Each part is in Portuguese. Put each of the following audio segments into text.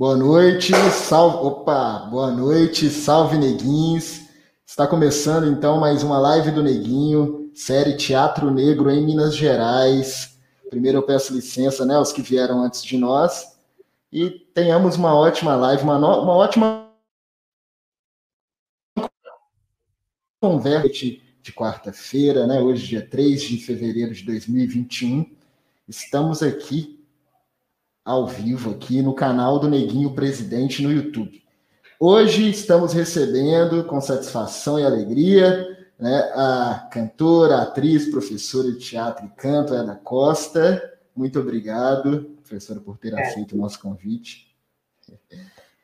Boa noite, salve. Opa, boa noite, salve neguins. Está começando então mais uma live do Neguinho, série Teatro Negro em Minas Gerais. Primeiro eu peço licença, né, aos que vieram antes de nós. E tenhamos uma ótima live, uma, no... uma ótima conversa de quarta-feira, né? Hoje, dia 3 de fevereiro de 2021. Estamos aqui ao vivo aqui no canal do Neguinho Presidente no YouTube. Hoje estamos recebendo com satisfação e alegria né, a cantora, atriz, professora de teatro e canto, Ana Costa. Muito obrigado, professora, por ter é. aceito o nosso convite.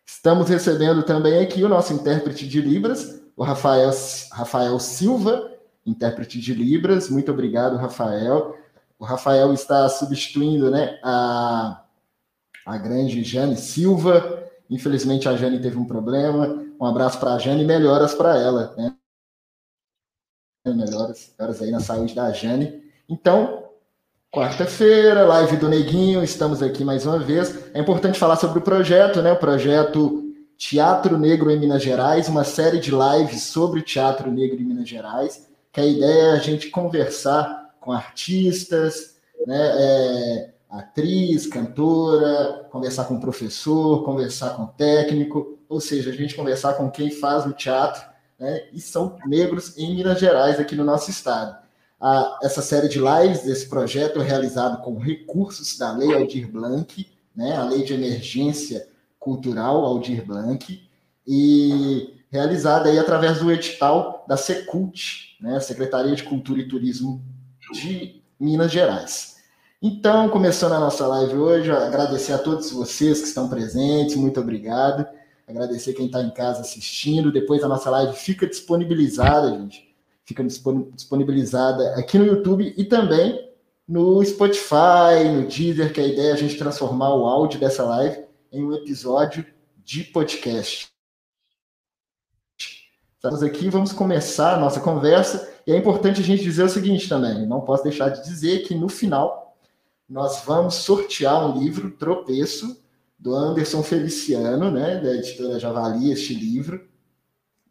Estamos recebendo também aqui o nosso intérprete de Libras, o Rafael, Rafael Silva, intérprete de Libras. Muito obrigado, Rafael. O Rafael está substituindo né, a a grande Jane Silva. Infelizmente a Jane teve um problema. Um abraço para a Jane e melhoras para ela, né? Melhoras, melhoras aí na saúde da Jane. Então, quarta-feira, live do Neguinho, estamos aqui mais uma vez. É importante falar sobre o projeto, né? O projeto Teatro Negro em Minas Gerais, uma série de lives sobre o teatro negro em Minas Gerais, que a ideia é a gente conversar com artistas, né? É, atriz, cantora, conversar com o professor, conversar com o técnico, ou seja, a gente conversar com quem faz o teatro, né, e são negros em Minas Gerais, aqui no nosso estado. A, essa série de lives desse projeto é realizado com recursos da Lei Aldir Blanc, né, a Lei de Emergência Cultural Aldir Blanc, e realizada aí através do edital da Secult, né, Secretaria de Cultura e Turismo de Minas Gerais. Então, começando a nossa live hoje, agradecer a todos vocês que estão presentes, muito obrigado. Agradecer quem está em casa assistindo. Depois a nossa live fica disponibilizada, gente. Fica disponibilizada aqui no YouTube e também no Spotify, no Deezer, que a ideia é a gente transformar o áudio dessa live em um episódio de podcast. Estamos aqui, vamos começar a nossa conversa. E é importante a gente dizer o seguinte também: não posso deixar de dizer que no final nós vamos sortear um livro, Tropeço, do Anderson Feliciano, né, da editora Javali, este livro.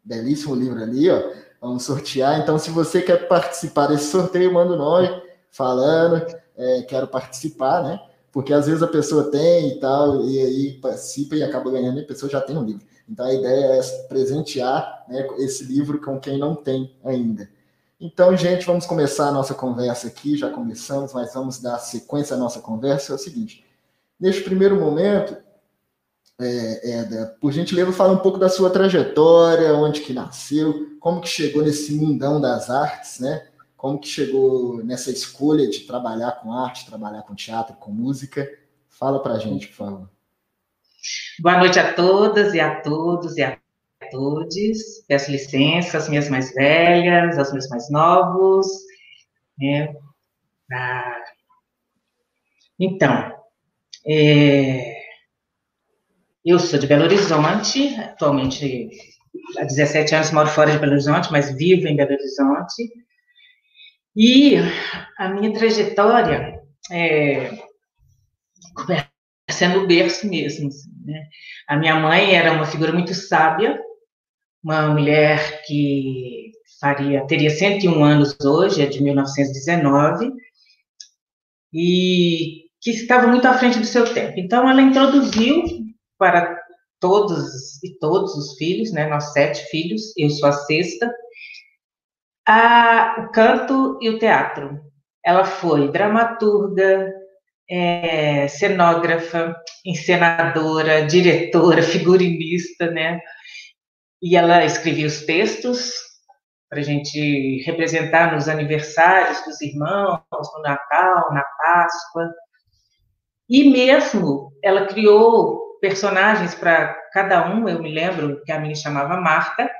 Belíssimo livro ali, ó. Vamos sortear. Então, se você quer participar desse sorteio, manda um nome falando, é, quero participar, né? Porque às vezes a pessoa tem e tal, e aí participa e acaba ganhando, e a pessoa já tem um livro. Então a ideia é presentear né, esse livro com quem não tem ainda. Então, gente, vamos começar a nossa conversa aqui. Já começamos, mas vamos dar sequência à nossa conversa. É o seguinte: neste primeiro momento, é, por gentileza, fala um pouco da sua trajetória, onde que nasceu, como que chegou nesse mundão das artes, né? Como que chegou nessa escolha de trabalhar com arte, trabalhar com teatro, com música? Fala pra gente, por favor. Boa noite a todas e a todos e a todos. Peço licença às minhas mais velhas, aos meus mais novos. Né? Então, é, eu sou de Belo Horizonte, atualmente há 17 anos moro fora de Belo Horizonte, mas vivo em Belo Horizonte. E a minha trajetória é, começa no berço mesmo. Assim, né? A minha mãe era uma figura muito sábia, uma mulher que faria teria 101 anos hoje, é de 1919, e que estava muito à frente do seu tempo. Então, ela introduziu para todos e todos os filhos, né, nós sete filhos, eu sou a sexta, a, o canto e o teatro. Ela foi dramaturga, é, cenógrafa, encenadora, diretora, figurinista, né? E ela escrevia os textos para a gente representar nos aniversários dos irmãos, no Natal, na Páscoa. E mesmo ela criou personagens para cada um, eu me lembro que a minha chamava Marta,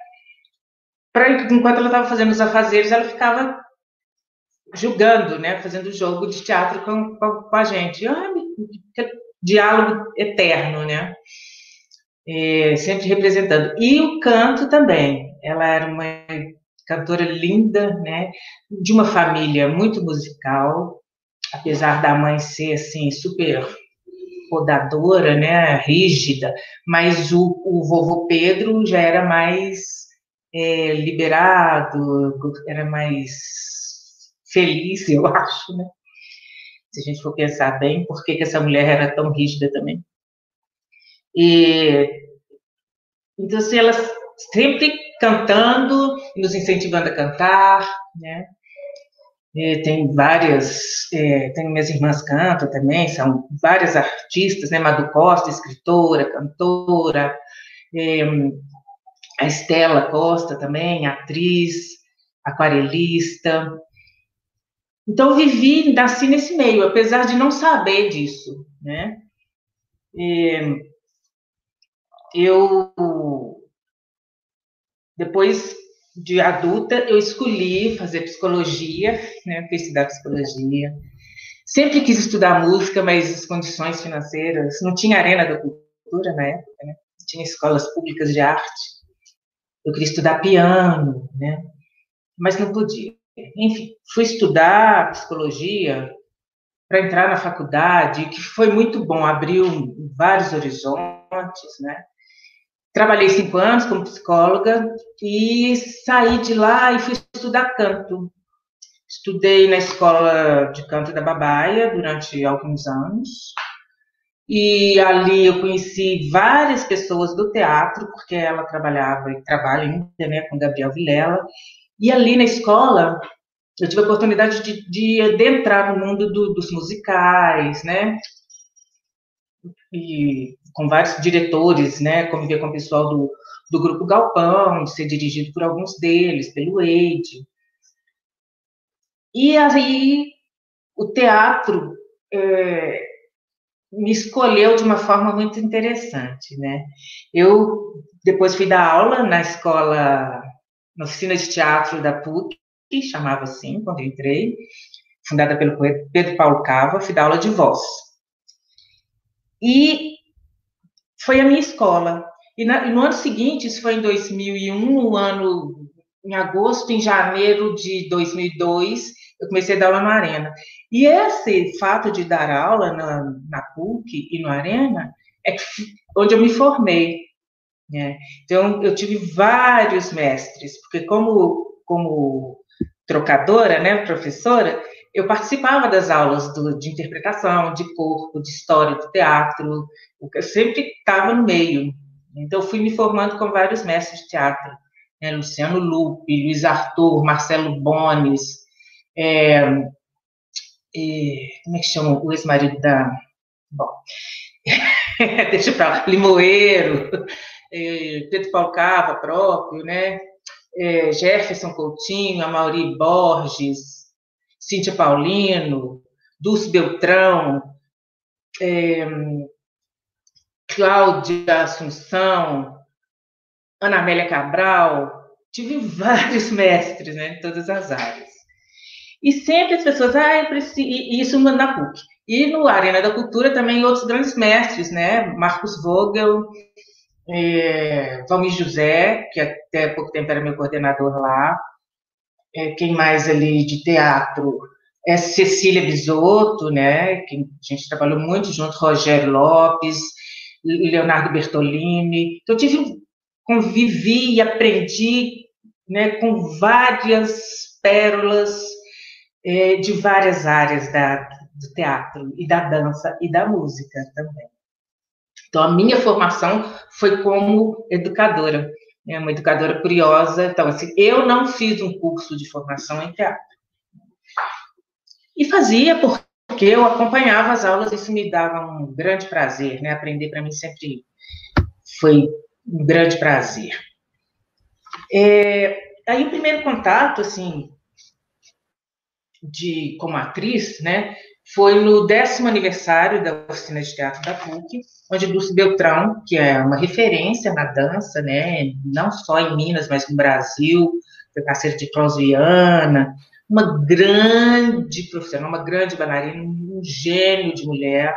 para enquanto ela estava fazendo os afazeres, ela ficava julgando, né, fazendo jogo de teatro com, com, com a gente. Ah, diálogo eterno, né? É, sempre representando. E o canto também. Ela era uma cantora linda, né? De uma família muito musical, apesar da mãe ser assim super podadora, né, rígida, mas o, o vovô Pedro já era mais é, liberado, era mais feliz, eu acho, né? Se a gente for pensar bem, por que, que essa mulher era tão rígida também? E, então, assim, ela sempre cantando, nos incentivando a cantar, né? É, tem várias, é, tem minhas irmãs cantam também, são várias artistas, né? Madu Costa, escritora, cantora, é, a Estela Costa também, atriz, aquarelista. Então, vivi, nasci nesse meio, apesar de não saber disso, né? É, eu, depois de adulta, eu escolhi fazer psicologia, né, fui estudar psicologia. Sempre quis estudar música, mas as condições financeiras, não tinha arena da cultura na época, né? tinha escolas públicas de arte. Eu queria estudar piano, né? Mas não podia. Enfim, fui estudar psicologia para entrar na faculdade, que foi muito bom, abriu vários horizontes, né? Trabalhei cinco anos como psicóloga e saí de lá e fui estudar canto. Estudei na escola de canto da Babaia durante alguns anos. E ali eu conheci várias pessoas do teatro, porque ela trabalhava e trabalha ainda né, com Gabriel Vilela. E ali na escola eu tive a oportunidade de, de adentrar no mundo do, dos musicais, né? E com vários diretores, né, conviver com o pessoal do, do Grupo Galpão, ser dirigido por alguns deles, pelo Eide. E aí o teatro é, me escolheu de uma forma muito interessante, né? Eu depois fui dar aula na escola, na oficina de teatro da PUC, chamava assim, quando eu entrei, fundada pelo Pedro Paulo Cava, fui dar aula de voz. E foi a minha escola. E, na, no ano seguinte, isso foi em 2001, no ano, em agosto, em janeiro de 2002, eu comecei a dar aula na Arena. E esse fato de dar aula na, na PUC e no Arena é que, onde eu me formei. Né? Então, eu tive vários mestres, porque como, como trocadora, né, professora, eu participava das aulas do, de interpretação, de corpo, de história do teatro, eu sempre estava no meio. Então, fui me formando com vários mestres de teatro. Né? Luciano Lupe, Luiz Arthur, Marcelo Bones, é, é, como é que chama o ex-marido da... Bom, deixa para lá, Limoeiro, é, Pedro Paulo Cava próprio, né? É, Jefferson Coutinho, Amaury Borges, Cíntia Paulino, Dulce Beltrão, é, Cláudia Assunção, Ana Amélia Cabral, tive vários mestres né, em todas as áreas. E sempre as pessoas, ah, e isso na PUC. E no Arena da Cultura também outros grandes mestres, né? Marcos Vogel, é, Valmir José, que até pouco tempo era meu coordenador lá, é, quem mais ali de teatro? É Cecília Bisotto, né? Que a gente trabalhou muito junto, Rogério Lopes, Leonardo Bertolini. Então, eu tive, convivi e aprendi né, com várias pérolas é, de várias áreas da, do teatro, e da dança, e da música também. Então, a minha formação foi como educadora é uma educadora curiosa. Então, assim, eu não fiz um curso de formação em teatro. E fazia porque eu acompanhava as aulas, isso me dava um grande prazer, né? Aprender para mim sempre foi um grande prazer. É, aí o primeiro contato, assim, de como atriz, né, foi no décimo aniversário da oficina de teatro da PUC, onde Dulce Beltrão, que é uma referência na dança, né, não só em Minas, mas no Brasil, foi parceira de Clausiana, uma grande profissional, uma grande bailarina, um gênio de mulher,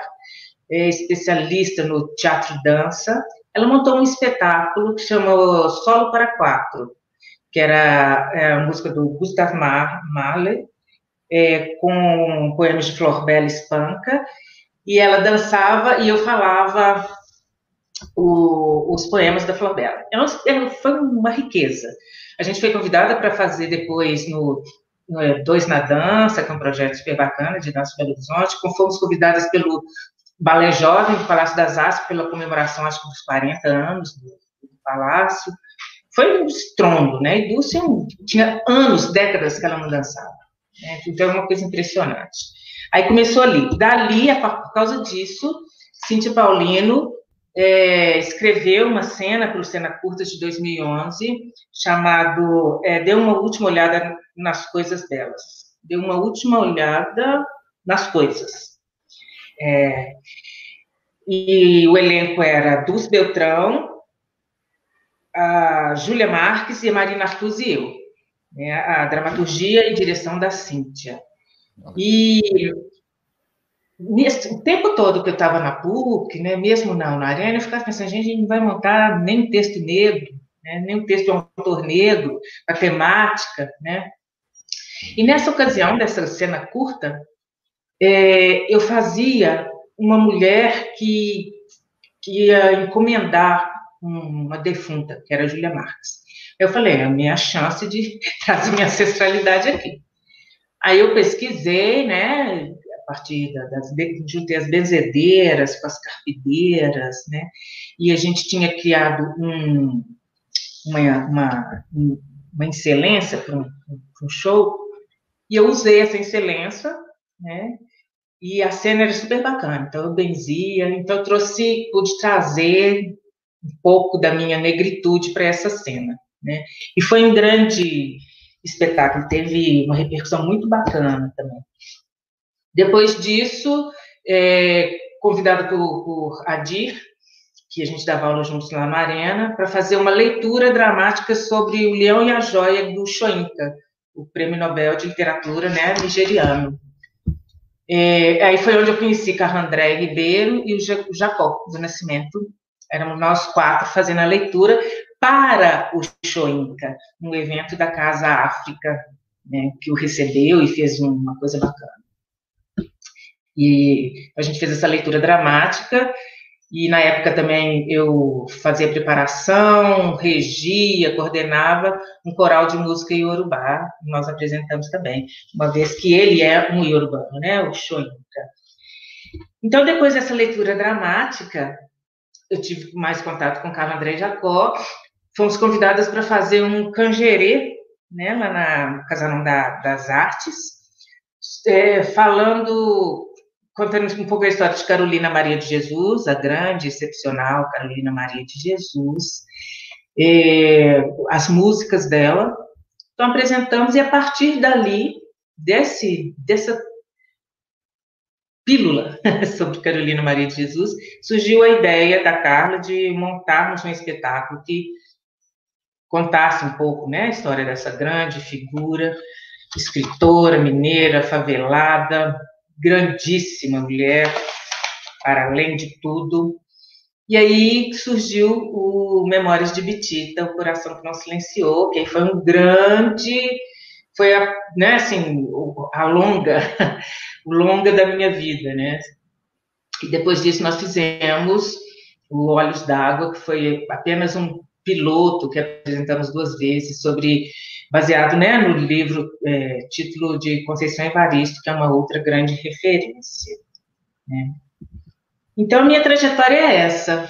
é especialista no teatro e dança. Ela montou um espetáculo que chamou Solo para Quatro, que era é, a música do Gustav Mahler, é, com poemas de Flor Bela Espanca, e ela dançava e eu falava o, os poemas da Flabella. É foi uma riqueza. A gente foi convidada para fazer depois no, no, é, Dois na Dança, que é um projeto super bacana de dança Belo Horizonte, fomos convidadas pelo Balé Jovem do Palácio das Artes pela comemoração, acho que dos 40 anos do, do Palácio. Foi um estrondo, né? E Dulce tinha anos, décadas que ela não dançava. Né? Então, é uma coisa impressionante. Aí começou ali. Dali, por causa disso, Cíntia Paulino é, escreveu uma cena para o Cena Curtas de 2011, chamado é, Deu uma última olhada nas coisas delas. Deu uma última olhada nas coisas. É, e o elenco era Dulce Beltrão, a Júlia Marques e a Marina Artuz e eu. Né, a dramaturgia e direção da Cíntia. E nesse, o tempo todo que eu estava na PUC, né, mesmo na, na Arena, eu ficava pensando, gente, a gente não vai montar nem um texto negro, né, nem um texto de um autor negro, a temática, né? E nessa ocasião, dessa cena curta, é, eu fazia uma mulher que, que ia encomendar uma defunta, que era a Júlia Marques. Eu falei, é a minha chance de trazer minha ancestralidade aqui. Aí eu pesquisei, né, a partir das, juntei as benzedeiras com as carpideiras, né, e a gente tinha criado um, uma, uma, uma excelência para um, um show, e eu usei essa excelência, né, e a cena era super bacana, então eu benzia, então eu trouxe, pude trazer um pouco da minha negritude para essa cena, né, e foi um grande espetáculo, teve uma repercussão muito bacana também. Depois disso, é, convidada por, por Adir, que a gente dava aula juntos lá na Arena, para fazer uma leitura dramática sobre o Leão e a Joia do Shoinka, o Prêmio Nobel de Literatura né, nigeriano. É, aí foi onde eu conheci Carrandré Ribeiro e o Jacó do Nascimento. Éramos nós quatro fazendo a leitura para o Shoinka, um evento da Casa África, né, que o recebeu e fez uma coisa bacana. E a gente fez essa leitura dramática, e na época também eu fazia preparação, regia, coordenava um coral de música iorubá, nós apresentamos também, uma vez que ele é um iorubano, né, o Shoinka. Então, depois dessa leitura dramática, eu tive mais contato com Carlos André Jacó, fomos convidadas para fazer um canjerê, né, lá na Casarão da, das Artes, é, falando, contando um pouco a história de Carolina Maria de Jesus, a grande, excepcional Carolina Maria de Jesus, é, as músicas dela. Então, apresentamos, e a partir dali, desse, dessa pílula sobre Carolina Maria de Jesus, surgiu a ideia da Carla de montarmos um espetáculo que contasse um pouco né, a história dessa grande figura, escritora mineira, favelada, grandíssima mulher, para além de tudo. E aí surgiu o Memórias de Bitita, o Coração que Não Silenciou, que foi um grande, foi a, né, assim, a longa, o longa da minha vida, né? E depois disso nós fizemos o Olhos d'Água, que foi apenas um piloto que apresentamos duas vezes sobre baseado né, no livro é, título de Conceição Evaristo, que é uma outra grande referência. Né? Então, minha trajetória é essa.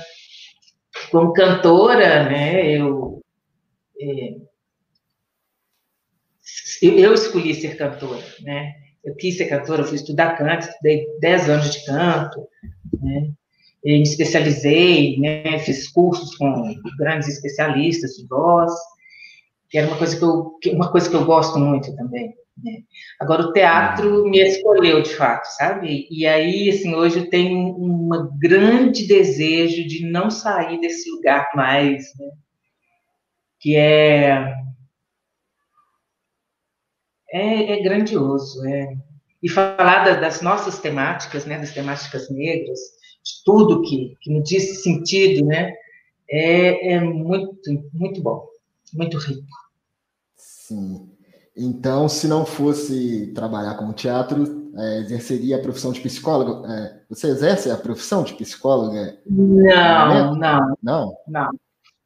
Como cantora, né, eu, é, eu escolhi ser cantora, né? Eu quis ser cantora, fui estudar canto, estudei 10 anos de canto, né? Me especializei, né, fiz cursos com grandes especialistas de voz, que era uma coisa que eu, uma coisa que eu gosto muito também. Né? Agora, o teatro me escolheu, de fato, sabe? E aí, assim, hoje eu tenho um grande desejo de não sair desse lugar mais, né? que é, é, é grandioso, é, e falar da, das nossas temáticas, né, das temáticas negras, tudo que, que me diz sentido, né? É, é muito, muito bom, muito rico. Sim. Então, se não fosse trabalhar com teatro, é, exerceria a profissão de psicólogo. É, você exerce a profissão de psicóloga? Não, não, não, não.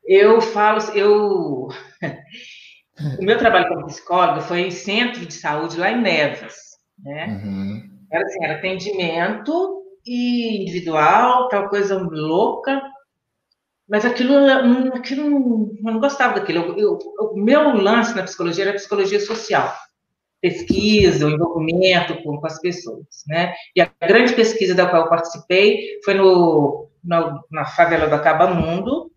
Eu falo, eu o meu trabalho como psicóloga foi em centro de saúde lá em Nevas, né? Uhum. Era assim, era atendimento individual, tal coisa louca, mas aquilo, aquilo eu não gostava daquilo. Eu, o meu lance na psicologia era psicologia social, pesquisa, o envolvimento com, com, as pessoas, né? E a grande pesquisa da qual eu participei foi no, na, na favela do Acabamundo,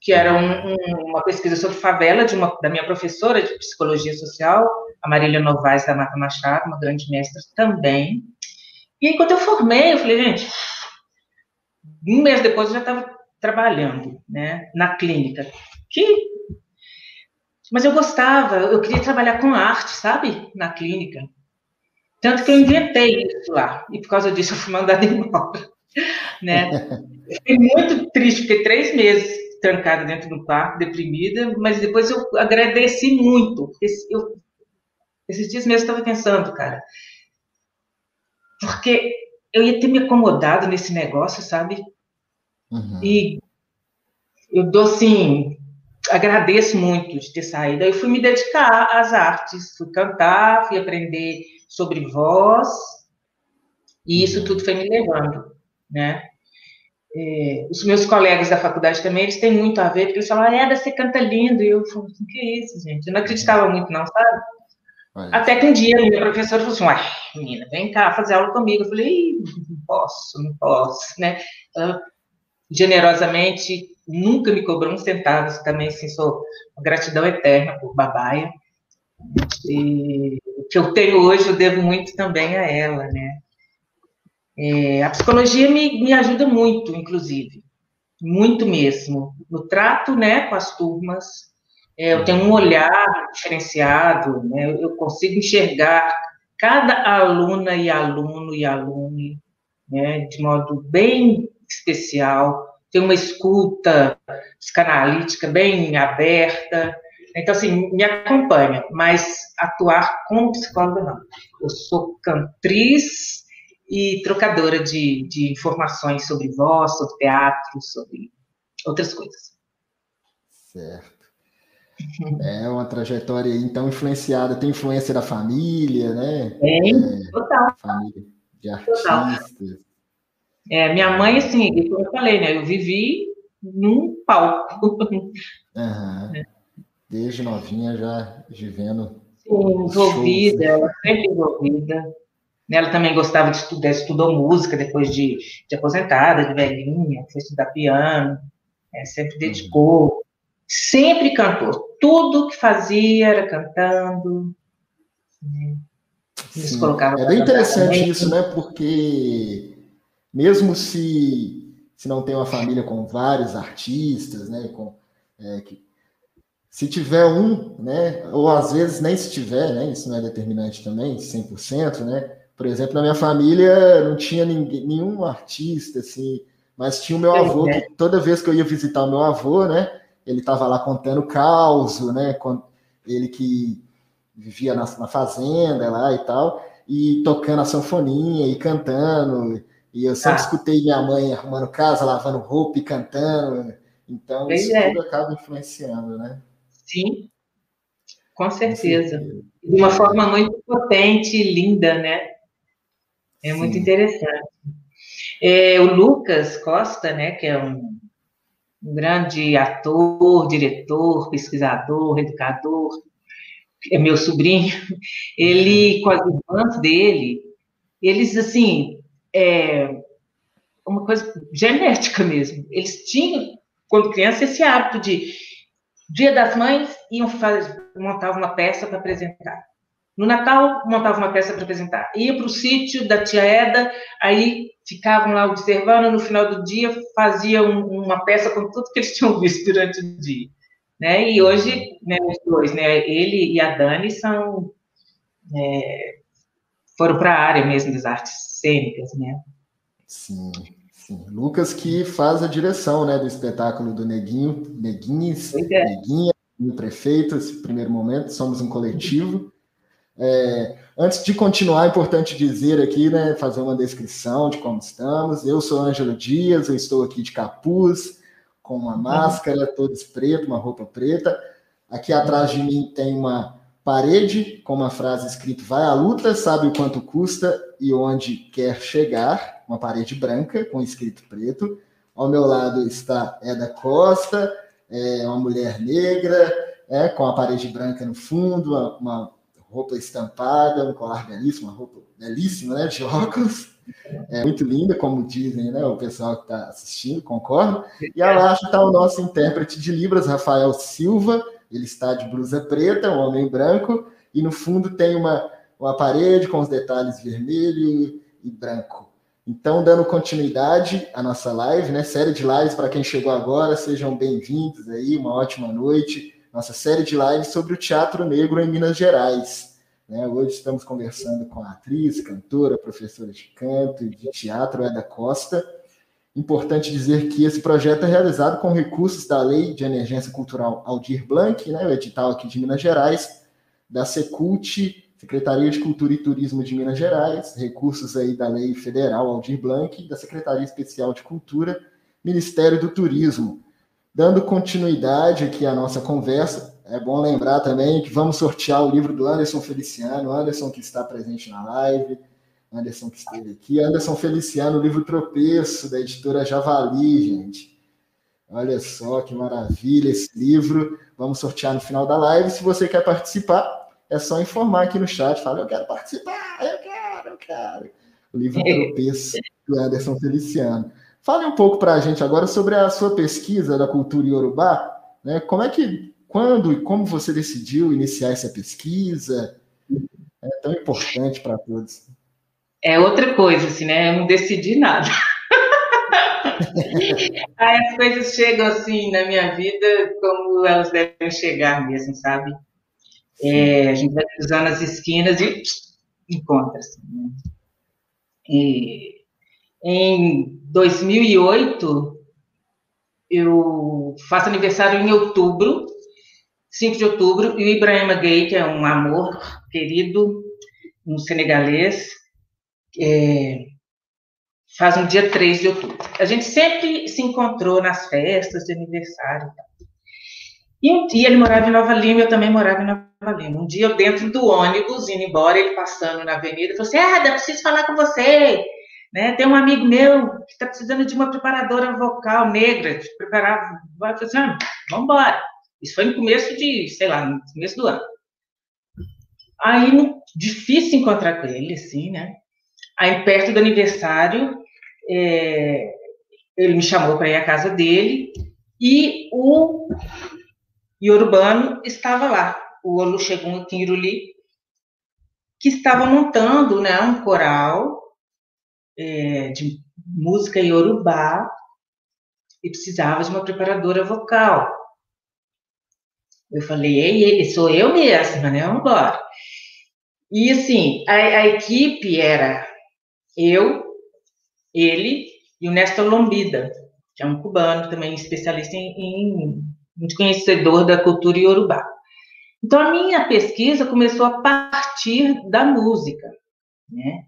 que era um, um, uma pesquisa sobre favela de uma, da minha professora de psicologia social, a Marília Novaes da Mata Machado, uma grande mestra também. E aí, quando eu formei, eu falei, gente, um mês depois eu já estava trabalhando, né, na clínica. Que... Mas eu gostava, eu queria trabalhar com arte, sabe, na clínica. Tanto que eu inventei isso lá, e por causa disso eu fui mandada embora, né. Eu fiquei muito triste, fiquei três meses trancada dentro do quarto, deprimida, mas depois eu agradeci muito. Eu, esses dias mesmo estava pensando, cara, porque eu ia ter me acomodado nesse negócio, sabe? Uhum. E eu dou assim, agradeço muito de ter saído. Aí eu fui me dedicar às artes, fui cantar, fui aprender sobre voz, e isso uhum. tudo foi me levando, né? É, os meus colegas da faculdade também, eles têm muito a ver, porque eles falam, ah, é, você canta lindo, e eu falo, assim, que é isso, gente? Eu não acreditava muito, não, sabe? Até que um dia minha professora falou assim, uai, menina, vem cá fazer aula comigo. Eu falei, não posso, não posso, né? Ela, generosamente, nunca me cobrou um centavo, também, assim, sou uma gratidão eterna por Babaia. E o que eu tenho hoje eu devo muito também a ela, né? É, a psicologia me, me ajuda muito, inclusive, muito mesmo, no trato né, com as turmas. É, eu tenho um olhar diferenciado, né, eu consigo enxergar cada aluna e aluno e alune né, de modo bem especial, tem uma escuta psicanalítica bem aberta. Então, assim, me acompanha, mas atuar como psicóloga não. Eu sou cantriz e trocadora de, de informações sobre voz, sobre teatro, sobre outras coisas. Certo. É uma trajetória, então, influenciada, tem influência da família, né? Tem, é, total. Família de artistas. Total. É, minha mãe, assim, como eu falei, né? Eu vivi num palco. Uhum. É. Desde novinha já vivendo. Sim, envolvida, shows, né? sempre envolvida. Ela também gostava de estudar, estudou música depois de, de aposentada, de velhinha, foi estudar piano, é, sempre dedicou, uhum. Sempre cantou. Tudo que fazia era cantando. Né? é bem interessante isso, né? Porque mesmo se, se não tem uma família com vários artistas, né? Com, é, que, se tiver um, né? Ou às vezes nem se tiver, né? Isso não é determinante também, 100%, né? Por exemplo, na minha família não tinha ninguém, nenhum artista, assim, mas tinha o meu avô, que toda vez que eu ia visitar o meu avô, né, ele estava lá contando caos, né, ele que vivia na, na, fazenda lá e tal, e tocando a sanfoninha e cantando, e eu sempre ah. escutei minha mãe arrumando casa, lavando roupa e cantando, então isso é. tudo acaba influenciando, né? Sim, com certeza. De uma forma muito potente e linda, né? É muito Sim. interessante. É, o Lucas Costa, né, que é um, um grande ator, diretor, pesquisador, educador, é meu sobrinho, ele, uhum. com as irmãs dele, eles, assim, é uma coisa genética mesmo. Eles tinham, quando criança, esse hábito de, dia das mães, iam fazer, montar uma peça para apresentar. No Natal, montava uma peça para apresentar. Ia para o sítio da tia Eda, aí ficavam lá observando, no final do dia faziam uma peça com tudo que eles tinham visto durante o dia. Né? E hoje, né, os dois, né, ele e a Dani, são, é, foram para a área mesmo das artes cênicas. Né? Sim, sim. Lucas que faz a direção né, do espetáculo do Neguinho, Neguinhos, é. Neguinha, o prefeito, esse primeiro momento, somos um coletivo. É, antes de continuar, é importante dizer aqui, né, fazer uma descrição de como estamos. Eu sou Ângelo Dias, eu estou aqui de capuz, com uma máscara, toda preta, uma roupa preta. Aqui atrás de mim tem uma parede com uma frase escrita: Vai à luta, sabe o quanto custa e onde quer chegar. Uma parede branca com escrito preto. Ao meu lado está Eda Costa, é uma mulher negra, é, com a parede branca no fundo, uma roupa estampada, um colar belíssimo, uma roupa belíssima, né, de óculos. É muito linda, como dizem né, o pessoal que está assistindo, concordo. E abaixo está o nosso intérprete de Libras, Rafael Silva. Ele está de blusa preta, um homem branco, e no fundo tem uma, uma parede com os detalhes vermelho e branco. Então, dando continuidade à nossa live, né? Série de lives para quem chegou agora, sejam bem-vindos aí, uma ótima noite. Nossa série de lives sobre o teatro negro em Minas Gerais. Né? Hoje estamos conversando com a atriz, cantora, professora de canto e de teatro, Eda Costa. Importante dizer que esse projeto é realizado com recursos da Lei de Emergência Cultural Aldir Blanc, né, o edital aqui de Minas Gerais, da Secult, Secretaria de Cultura e Turismo de Minas Gerais, recursos aí da Lei Federal Aldir Blanc, da Secretaria Especial de Cultura, Ministério do Turismo. Dando continuidade aqui à nossa conversa, é bom lembrar também que vamos sortear o livro do Anderson Feliciano, Anderson que está presente na live, Anderson que esteve aqui, Anderson Feliciano, o livro Tropeço, da editora Javali, gente. Olha só que maravilha esse livro. Vamos sortear no final da live. Se você quer participar, é só informar aqui no chat, fala, eu quero participar, eu quero, eu quero. O livro Tropeço, do Anderson Feliciano. Fale um pouco para a gente agora sobre a sua pesquisa da cultura iorubá, né? Como é que, quando e como você decidiu iniciar essa pesquisa? É tão importante para todos. É outra coisa, assim, né? Eu não decidi nada. Aí as coisas chegam assim na minha vida como elas devem chegar mesmo, sabe? É, a gente vai cruzando as esquinas e encontra. Assim, né? e, em 2008, eu faço aniversário em outubro, 5 de outubro, e o Ibrahima Gay, que é um amor querido, um senegalês, é, faz no dia 3 de outubro. A gente sempre se encontrou nas festas de aniversário. E um dia ele morava em Nova Lima, eu também morava em Nova Lima. Um dia eu dentro do ônibus, indo embora, ele passando na avenida, falou assim, ah, eu preciso falar com você. Né? Tem um amigo meu que está precisando de uma preparadora vocal negra, de preparar. Falei assim, ah, vamos embora. Isso foi no começo de, sei lá, no começo do ano. Aí, difícil encontrar com ele, assim, né? Aí, perto do aniversário, é, ele me chamou para ir à casa dele e o Yorubano estava lá, o Olusegun Kinruli, que estava montando né, um coral é, de música Yorubá e precisava de uma preparadora vocal. Eu falei, ei, sou eu mesma, né? Vamos embora. E assim, a, a equipe era eu, ele e o Néstor Lombida, que é um cubano também especialista em, em muito conhecedor da cultura iorubá. Então, a minha pesquisa começou a partir da música, né?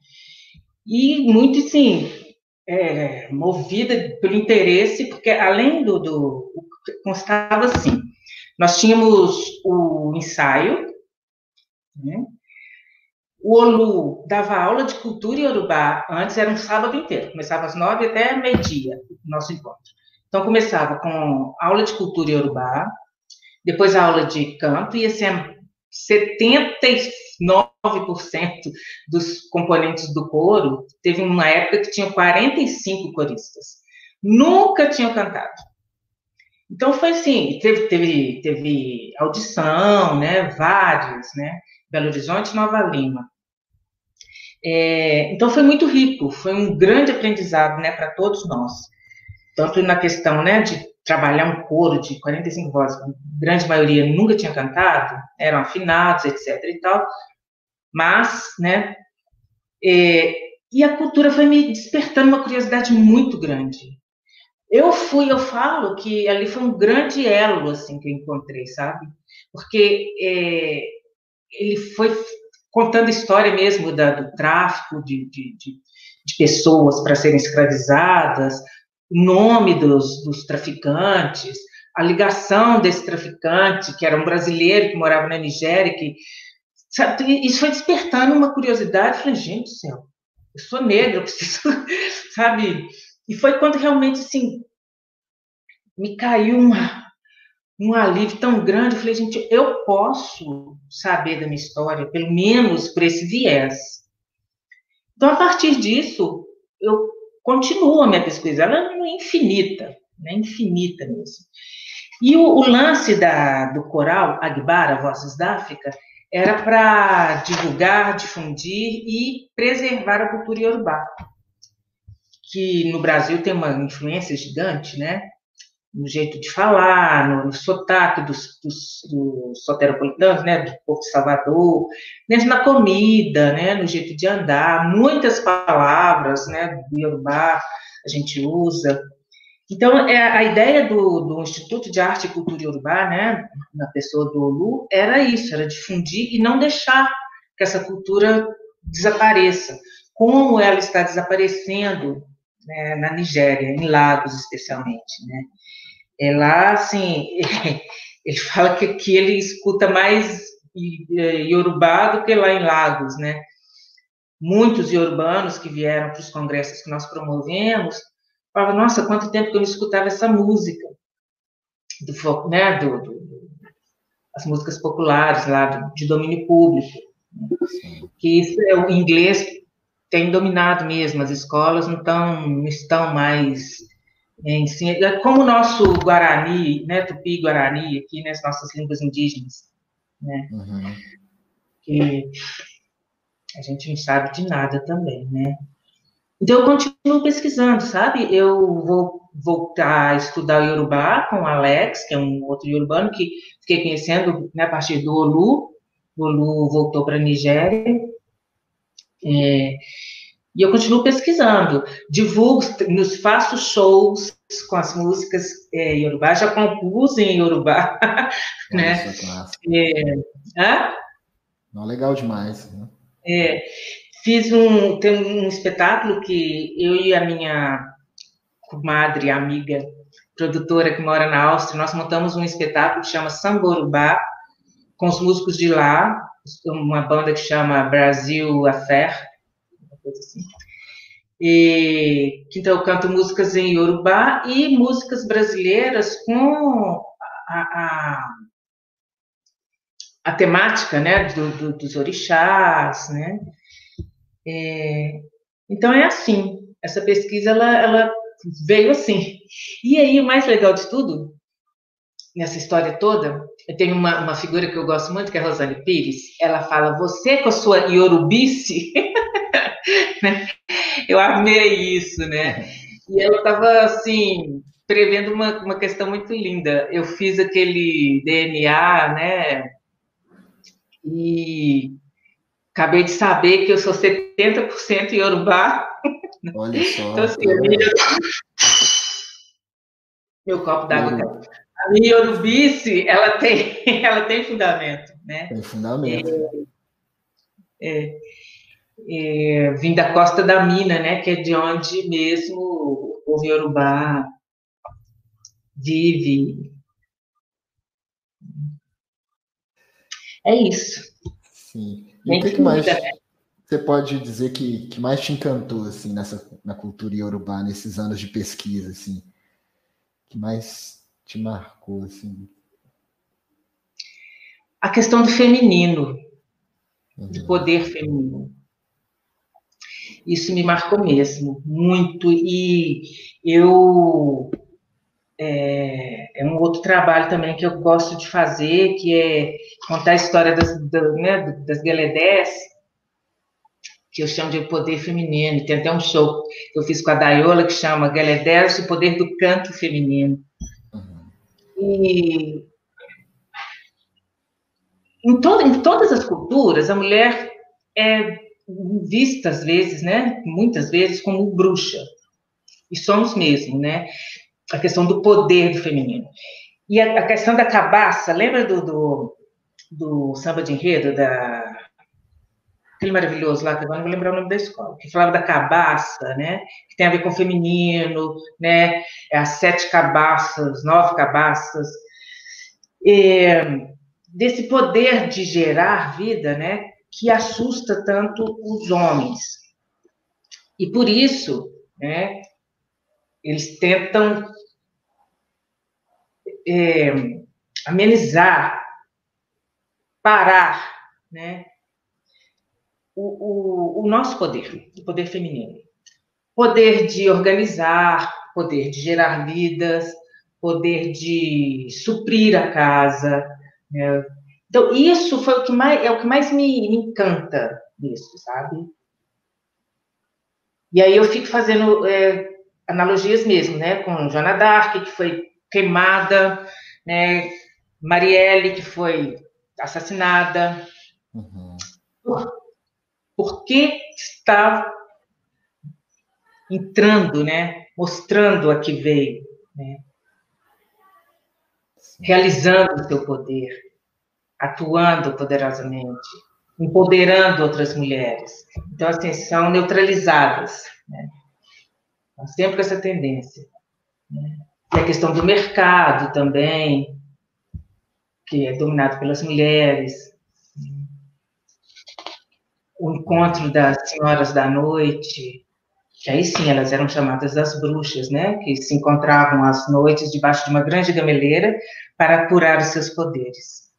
E muito, sim, é, movida pelo interesse, porque além do, do constava assim, nós tínhamos o ensaio, né? O Olu dava aula de cultura iorubá, antes era um sábado inteiro, começava às nove até meio-dia, nosso encontro. Então, começava com aula de cultura iorubá, depois a aula de canto, e assim, 79% dos componentes do coro, teve uma época que tinha 45 coristas. Nunca tinham cantado. Então foi assim, teve, teve, teve audição, né, vários, né, Belo Horizonte Nova Lima. É, então foi muito rico, foi um grande aprendizado, né, para todos nós tanto na questão né, de trabalhar um coro de 45 vozes, a grande maioria nunca tinha cantado, eram afinados, etc. e tal, mas, né, é, e a cultura foi me despertando uma curiosidade muito grande. Eu fui, eu falo que ali foi um grande elo, assim, que eu encontrei, sabe? Porque é, ele foi contando a história mesmo da, do tráfico de, de, de, de pessoas para serem escravizadas, o nome dos, dos traficantes, a ligação desse traficante, que era um brasileiro que morava na Nigéria, que sabe, isso foi despertando uma curiosidade. Falei, gente do céu, eu sou negra, eu preciso, sabe? E foi quando realmente, assim, me caiu uma, um alívio tão grande. Eu falei, gente, eu posso saber da minha história, pelo menos por esse viés. Então, a partir disso, eu continuo a minha pesquisa. Ela é infinita, né? infinita mesmo. E o, o lance da, do coral Agbara, Vozes da África, era para divulgar, difundir e preservar a cultura iorubá, que no Brasil tem uma influência gigante, né? No jeito de falar, no, no sotaque dos, dos, dos soteropolitanos, né? Do Porto Salvador, mesmo na comida, né? No jeito de andar, muitas palavras, né? Do iorubá a gente usa. Então, é, a ideia do, do, Instituto de Arte e Cultura Urubá, né, na pessoa do Olu, era isso, era difundir e não deixar que essa cultura desapareça, como ela está desaparecendo né, na Nigéria, em Lagos especialmente, né. É lá, assim, ele fala que, que ele escuta mais Yorubá do que lá em Lagos, né. Muitos iorubanos que vieram para os congressos que nós promovemos falava, nossa, quanto tempo que eu não escutava essa música, do, né, do, do as músicas populares lá, do, de domínio público. Que isso é, o inglês tem dominado mesmo, as escolas não, tão, não estão mais em si, é como o nosso Guarani, né, Tupi-Guarani, aqui, nas né, nossas línguas indígenas, né, uhum. que a gente não sabe de nada também, né, então, eu continuo pesquisando, sabe? Eu vou voltar a estudar o Yorubá com o Alex, que é um outro iorubano que fiquei conhecendo né, a partir do Olu. O Olu voltou para a Nigéria. É, e eu continuo pesquisando, divulgo, nos faço shows com as músicas é, Yorubá, já compus em Yorubá, né? É, hã? Não, legal demais. Né? É, Fiz um, tem um espetáculo que eu e a minha comadre, amiga, produtora que mora na Áustria, nós montamos um espetáculo que chama Samborubá, com os músicos de lá, uma banda que chama Brasil Affair, uma coisa assim. E, então eu canto músicas em Yorubá e músicas brasileiras com a, a, a temática, né, do, do, dos orixás, né, é, então é assim, essa pesquisa ela, ela veio assim. E aí o mais legal de tudo, nessa história toda, eu tenho uma, uma figura que eu gosto muito, que é a Rosane Pires, ela fala, você com a sua iorubice, né? eu amei isso, né? E ela estava assim, prevendo uma, uma questão muito linda. Eu fiz aquele DNA, né? E Acabei de saber que eu sou 70% Yorubá. Olha só. Então, assim. Meu copo d'água. A minha Yorubice, ela tem, ela tem fundamento, né? Tem fundamento. É, é, é, vim da Costa da Mina, né? Que é de onde mesmo o Yorubá vive. É isso. Sim. E o que, que mais você pode dizer que, que mais te encantou assim nessa na cultura iorubá nesses anos de pesquisa assim? Que mais te marcou assim? A questão do feminino, uhum. do poder feminino. Isso me marcou mesmo, muito. E eu é, é, um outro trabalho também que eu gosto de fazer, que é contar a história das, das, né, das Galedés, que eu chamo de poder feminino. Tem até um show que eu fiz com a Daiola que chama Galedés, o poder do canto feminino. Uhum. E em, to, em todas as culturas, a mulher é vista às vezes, né, muitas vezes, como bruxa. E somos mesmo, né? A questão do poder do feminino. E a, a questão da cabaça, lembra do, do, do, samba de enredo da aquele maravilhoso lá, que agora não vou lembrar o nome da escola, que falava da cabaça, né? Que tem a ver com o feminino, né? É as sete cabaças, nove cabaças. desse poder de gerar vida, né? Que assusta tanto os homens. E por isso, né? Eles tentam é, amenizar, parar, né? o, o, o nosso poder, o poder feminino. Poder de organizar, poder de gerar vidas, poder de suprir a casa. Né? Então, isso foi o que mais, é o que mais me, me encanta nisso, sabe? E aí eu fico fazendo é, analogias mesmo, né? Com Joana d'Arc, que foi queimada, né? Marielle, que foi assassinada. Uhum por que está entrando, né? Mostrando a que veio, né? realizando o seu poder, atuando poderosamente, empoderando outras mulheres. Então, assim, são neutralizadas. Né? Nós sempre com essa tendência. Né? E a questão do mercado também, que é dominado pelas mulheres o encontro das senhoras da noite, que aí sim elas eram chamadas das bruxas, né, que se encontravam às noites debaixo de uma grande gameleira para curar os seus poderes.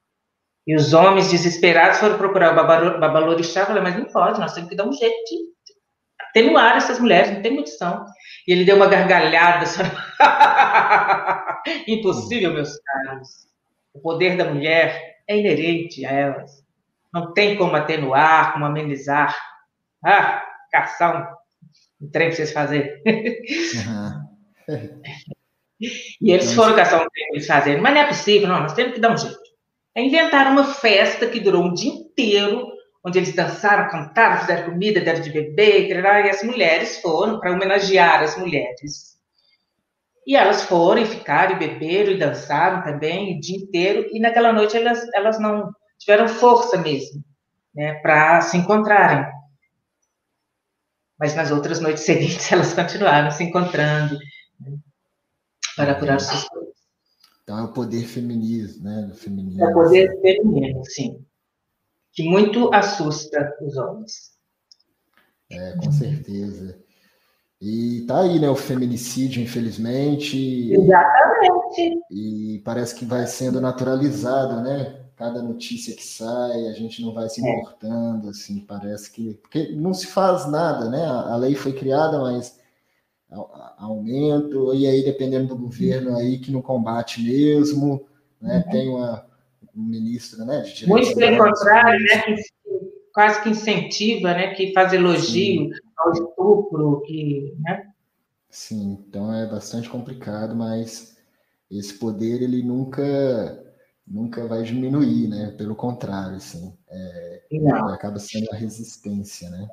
E os homens desesperados foram procurar o Babalorixá e falaram, mas não pode, nós temos que dar um jeito de atenuar essas mulheres, não tem condição. E ele deu uma gargalhada. Impossível, meus caros. O poder da mulher é inerente a elas não tem como atenuar, como amenizar. Ah, caçar um, um trem para vocês fazerem. Uhum. e eles então, foram caçar um trem para eles fazerem, mas não é possível, não, nós temos que dar um jeito. É inventar uma festa que durou um dia inteiro, onde eles dançaram, cantaram, fizeram comida, deram de beber, e as mulheres foram para homenagear as mulheres. E elas foram e ficaram, e beberam, e dançaram também o dia inteiro, e naquela noite elas, elas não tiveram força mesmo, né, para se encontrarem. Mas nas outras noites seguintes elas continuaram se encontrando né, para curar os seus corpos. Então é o poder feminino, né? Feminismo. É o poder feminino, sim. Que muito assusta os homens. É, com certeza. E tá aí, né, o feminicídio, infelizmente. Exatamente. E parece que vai sendo naturalizado, né? cada notícia que sai, a gente não vai se é. importando, assim, parece que. Porque não se faz nada, né? A lei foi criada, mas aumento, e aí dependendo do governo aí que não combate mesmo, né? Uhum. Tem uma um ministro, né? De Muito pelo contrário, né? Que quase que incentiva, né? Que faz elogio Sim. ao estupro, que, né? Sim, então é bastante complicado, mas esse poder ele nunca nunca vai diminuir, né? Pelo contrário, assim, é, acaba sendo a resistência, né?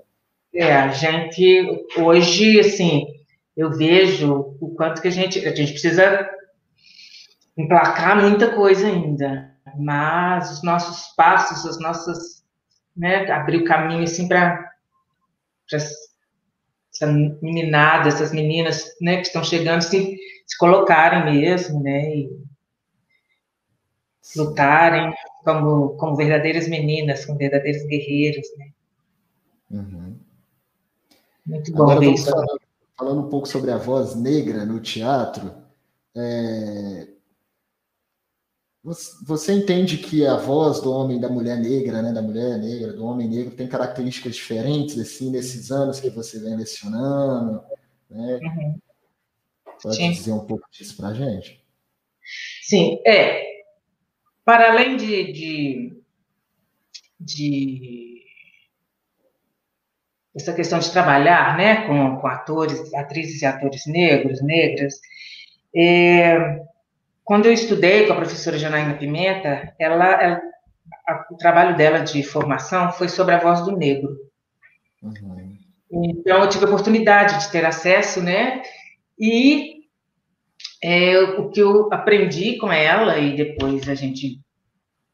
É, a gente hoje, assim, eu vejo o quanto que a gente a gente precisa emplacar muita coisa ainda, mas os nossos passos, as nossas, né, abrir o caminho assim para essa meninada, essas meninas, né, que estão chegando, se, se colocarem mesmo, né, e lutarem como, como verdadeiras meninas, como verdadeiros guerreiros, né? Uhum. Muito bom Agora, ver isso. Falando, falando, um pouco sobre a voz negra no teatro, é... você, entende que a voz do homem da mulher negra, né, da mulher negra, do homem negro, tem características diferentes, assim, nesses anos que você vem lecionando, né? Uhum. Pode Sim. dizer um pouco disso para a gente? Sim, é, para além de, de, de essa questão de trabalhar né, com, com atores, atrizes e atores negros, negras, é, quando eu estudei com a professora Janaína Pimenta, ela, ela a, o trabalho dela de formação foi sobre a voz do negro. Uhum. Então, eu tive a oportunidade de ter acesso, né? E é, o que eu aprendi com ela, e depois a gente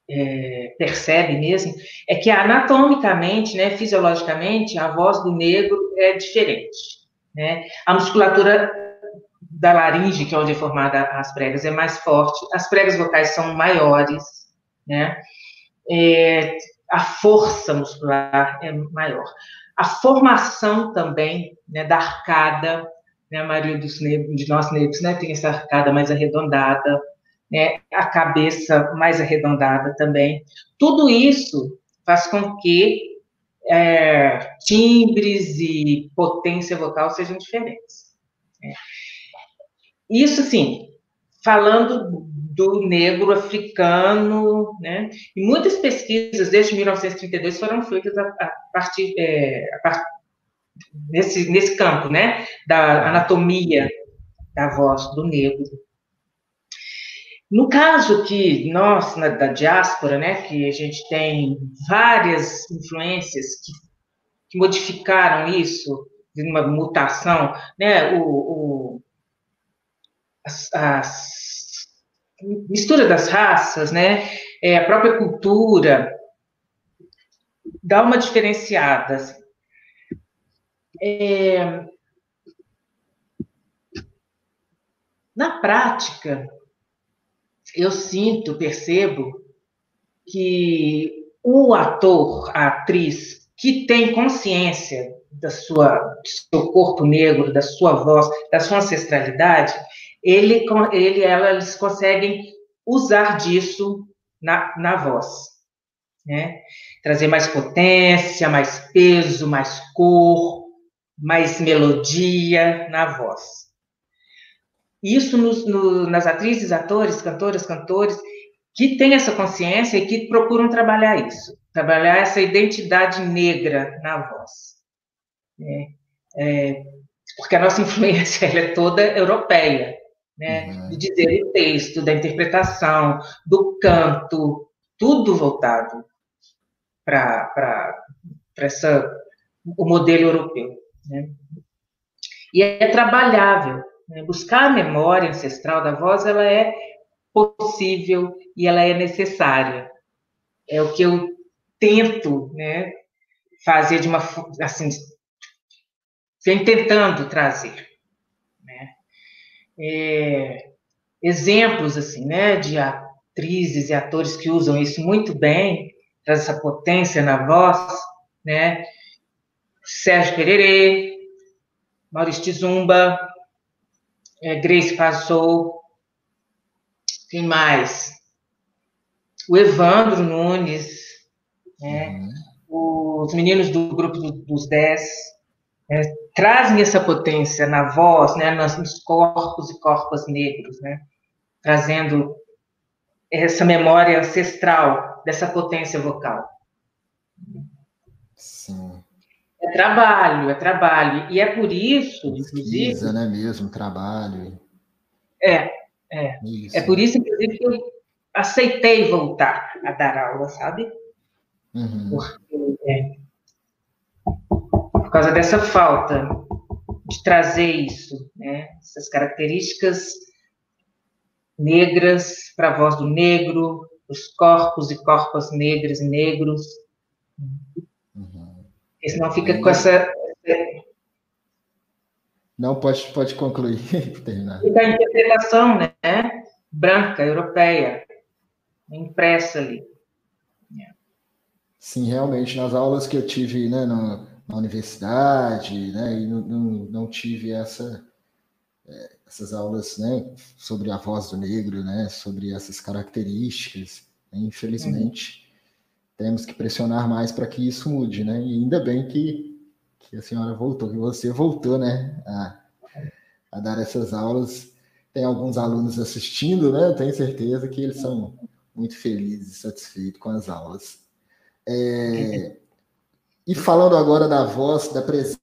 é, percebe mesmo, é que anatomicamente, né, fisiologicamente, a voz do negro é diferente. Né? A musculatura da laringe, que é onde é formada as pregas, é mais forte, as pregas vocais são maiores, né? É, a força muscular é maior. A formação também, né, da arcada, né, a maioria dos negros, de nós negros, né, tem essa arcada mais arredondada, né, a cabeça mais arredondada também. Tudo isso faz com que é, timbres e potência vocal sejam diferentes. Né. Isso, sim, falando do negro africano, né? E muitas pesquisas desde 1932 foram feitas a, a partir, é, a part... nesse, nesse campo, né? Da anatomia da voz do negro. No caso que nós, na, da diáspora, né, que a gente tem várias influências que, que modificaram isso, de uma mutação, né, o, o as, as mistura das raças, né, é, a própria cultura, dá uma diferenciada. Assim. É, na prática, eu sinto, percebo que o ator, a atriz que tem consciência da sua, do seu corpo negro, da sua voz, da sua ancestralidade, ele, ele ela, eles conseguem usar disso na, na voz. Né? Trazer mais potência, mais peso, mais cor, mais melodia na voz. Isso nos, no, nas atrizes, atores, cantoras, cantores, que têm essa consciência e que procuram trabalhar isso, trabalhar essa identidade negra na voz. É, é, porque a nossa influência é toda europeia né? Uhum. De dizer o texto, da interpretação, do canto, tudo voltado para essa o modelo europeu. Né? E é trabalhável. Né? Buscar a memória ancestral da voz, ela é possível e ela é necessária. É o que eu tento, né, fazer de uma assim, vem tentando trazer é, exemplos assim, né, de atrizes e atores que usam isso muito bem, traz essa potência na voz, né? Sérgio Pererê, Maurício Tizumba, é, Grace Passou, quem mais? O Evandro Nunes, né? Uhum. Os meninos do grupo dos Dez, é, trazem essa potência na voz, né, nos corpos e corpos negros, né, trazendo essa memória ancestral dessa potência vocal. Sim. É trabalho, é trabalho. E é por isso, inclusive. Pesquisa, né, mesmo, trabalho. É, é. Isso. É por isso, inclusive, que eu aceitei voltar a dar aula, sabe? Uhum. Porque é, causa dessa falta de trazer isso, né? essas características negras para a voz do negro, os corpos e corpos negras e negros. Uhum. Porque senão fica com essa. Não, pode, pode concluir. Terminar. E da interpretação né? branca, europeia, impressa ali. Sim, realmente, nas aulas que eu tive né, no, na universidade, né, e não, não, não tive essa, é, essas aulas né, sobre a voz do negro, né, sobre essas características. Né, infelizmente, uhum. temos que pressionar mais para que isso mude, né? E ainda bem que, que a senhora voltou, que você voltou, né, a, a dar essas aulas. Tem alguns alunos assistindo, né? Eu tenho certeza que eles são muito felizes e satisfeitos com as aulas. É, e falando agora da voz, da presença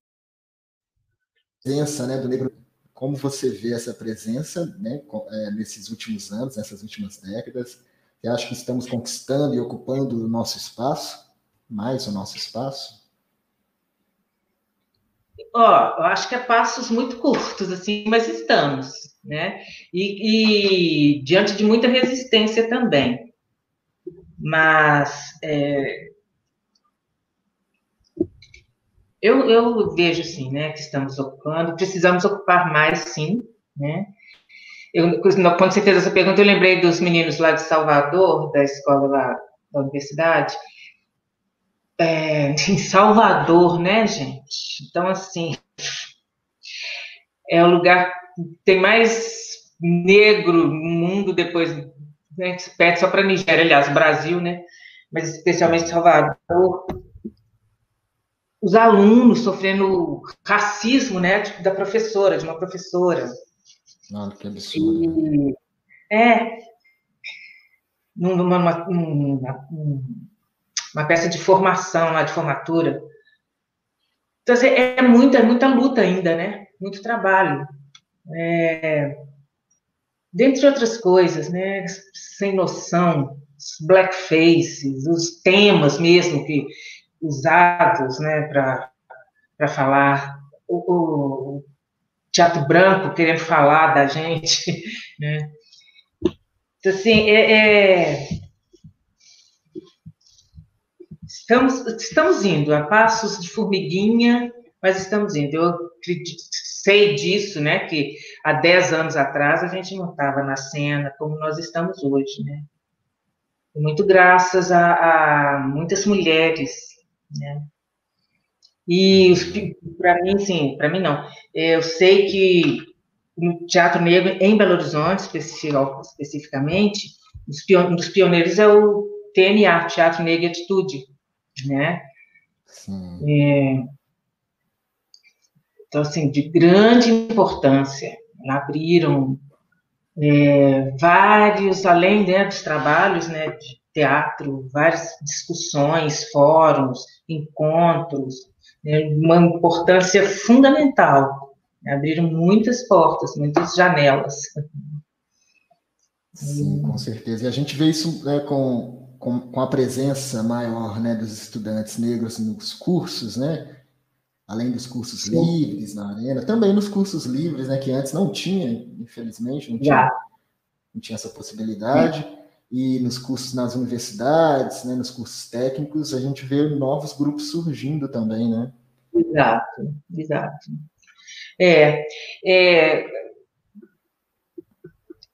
né, do negro, como você vê essa presença né, é, nesses últimos anos, nessas últimas décadas? Você acha que estamos conquistando e ocupando o nosso espaço, mais o nosso espaço? Ó, eu acho que é passos muito curtos, assim, mas estamos, né? E, e diante de muita resistência também. Mas é, eu, eu vejo assim, né, que estamos ocupando, precisamos ocupar mais, sim, né? Eu, quando essa pergunta, eu lembrei dos meninos lá de Salvador, da escola lá da universidade. É, em Salvador, né, gente? Então, assim, é o lugar que tem mais negro no mundo depois, né, perde só para Nigéria, aliás, Brasil, né? Mas especialmente Salvador. Os alunos sofrendo racismo, né, da professora, de uma professora nossa, que absurdo. E, é. Numa, numa, numa, uma peça de formação lá, de formatura. Então, assim, é muita, muita luta ainda, né? Muito trabalho. É, dentre outras coisas, né? Sem noção, os blackfaces, os temas mesmo que usados, né, para falar. O, o, teatro branco querendo falar da gente, né? Então, assim, é, é... Estamos, estamos indo a passos de formiguinha, mas estamos indo. Eu acredito, sei disso, né, que há 10 anos atrás a gente não estava na cena como nós estamos hoje, né? Muito graças a, a muitas mulheres, né? E para mim, sim, para mim não. Eu sei que no Teatro Negro, em Belo Horizonte, especificamente, um dos pioneiros é o TNA, Teatro Negro e Atitude, né? É, então, assim, de grande importância. Abriram é, vários, além né, dos trabalhos né, de teatro, várias discussões, fóruns, encontros, né, uma importância fundamental. Né, abriram muitas portas, muitas janelas. Sim, com certeza. E a gente vê isso né, com, com, com, a presença maior né, dos estudantes negros nos cursos, né? Além dos cursos Sim. livres na arena, também nos cursos livres, né? Que antes não tinha, infelizmente, não tinha, não tinha essa possibilidade. Sim e nos cursos nas universidades, né, nos cursos técnicos, a gente vê novos grupos surgindo também, né? Exato, exato. É, é,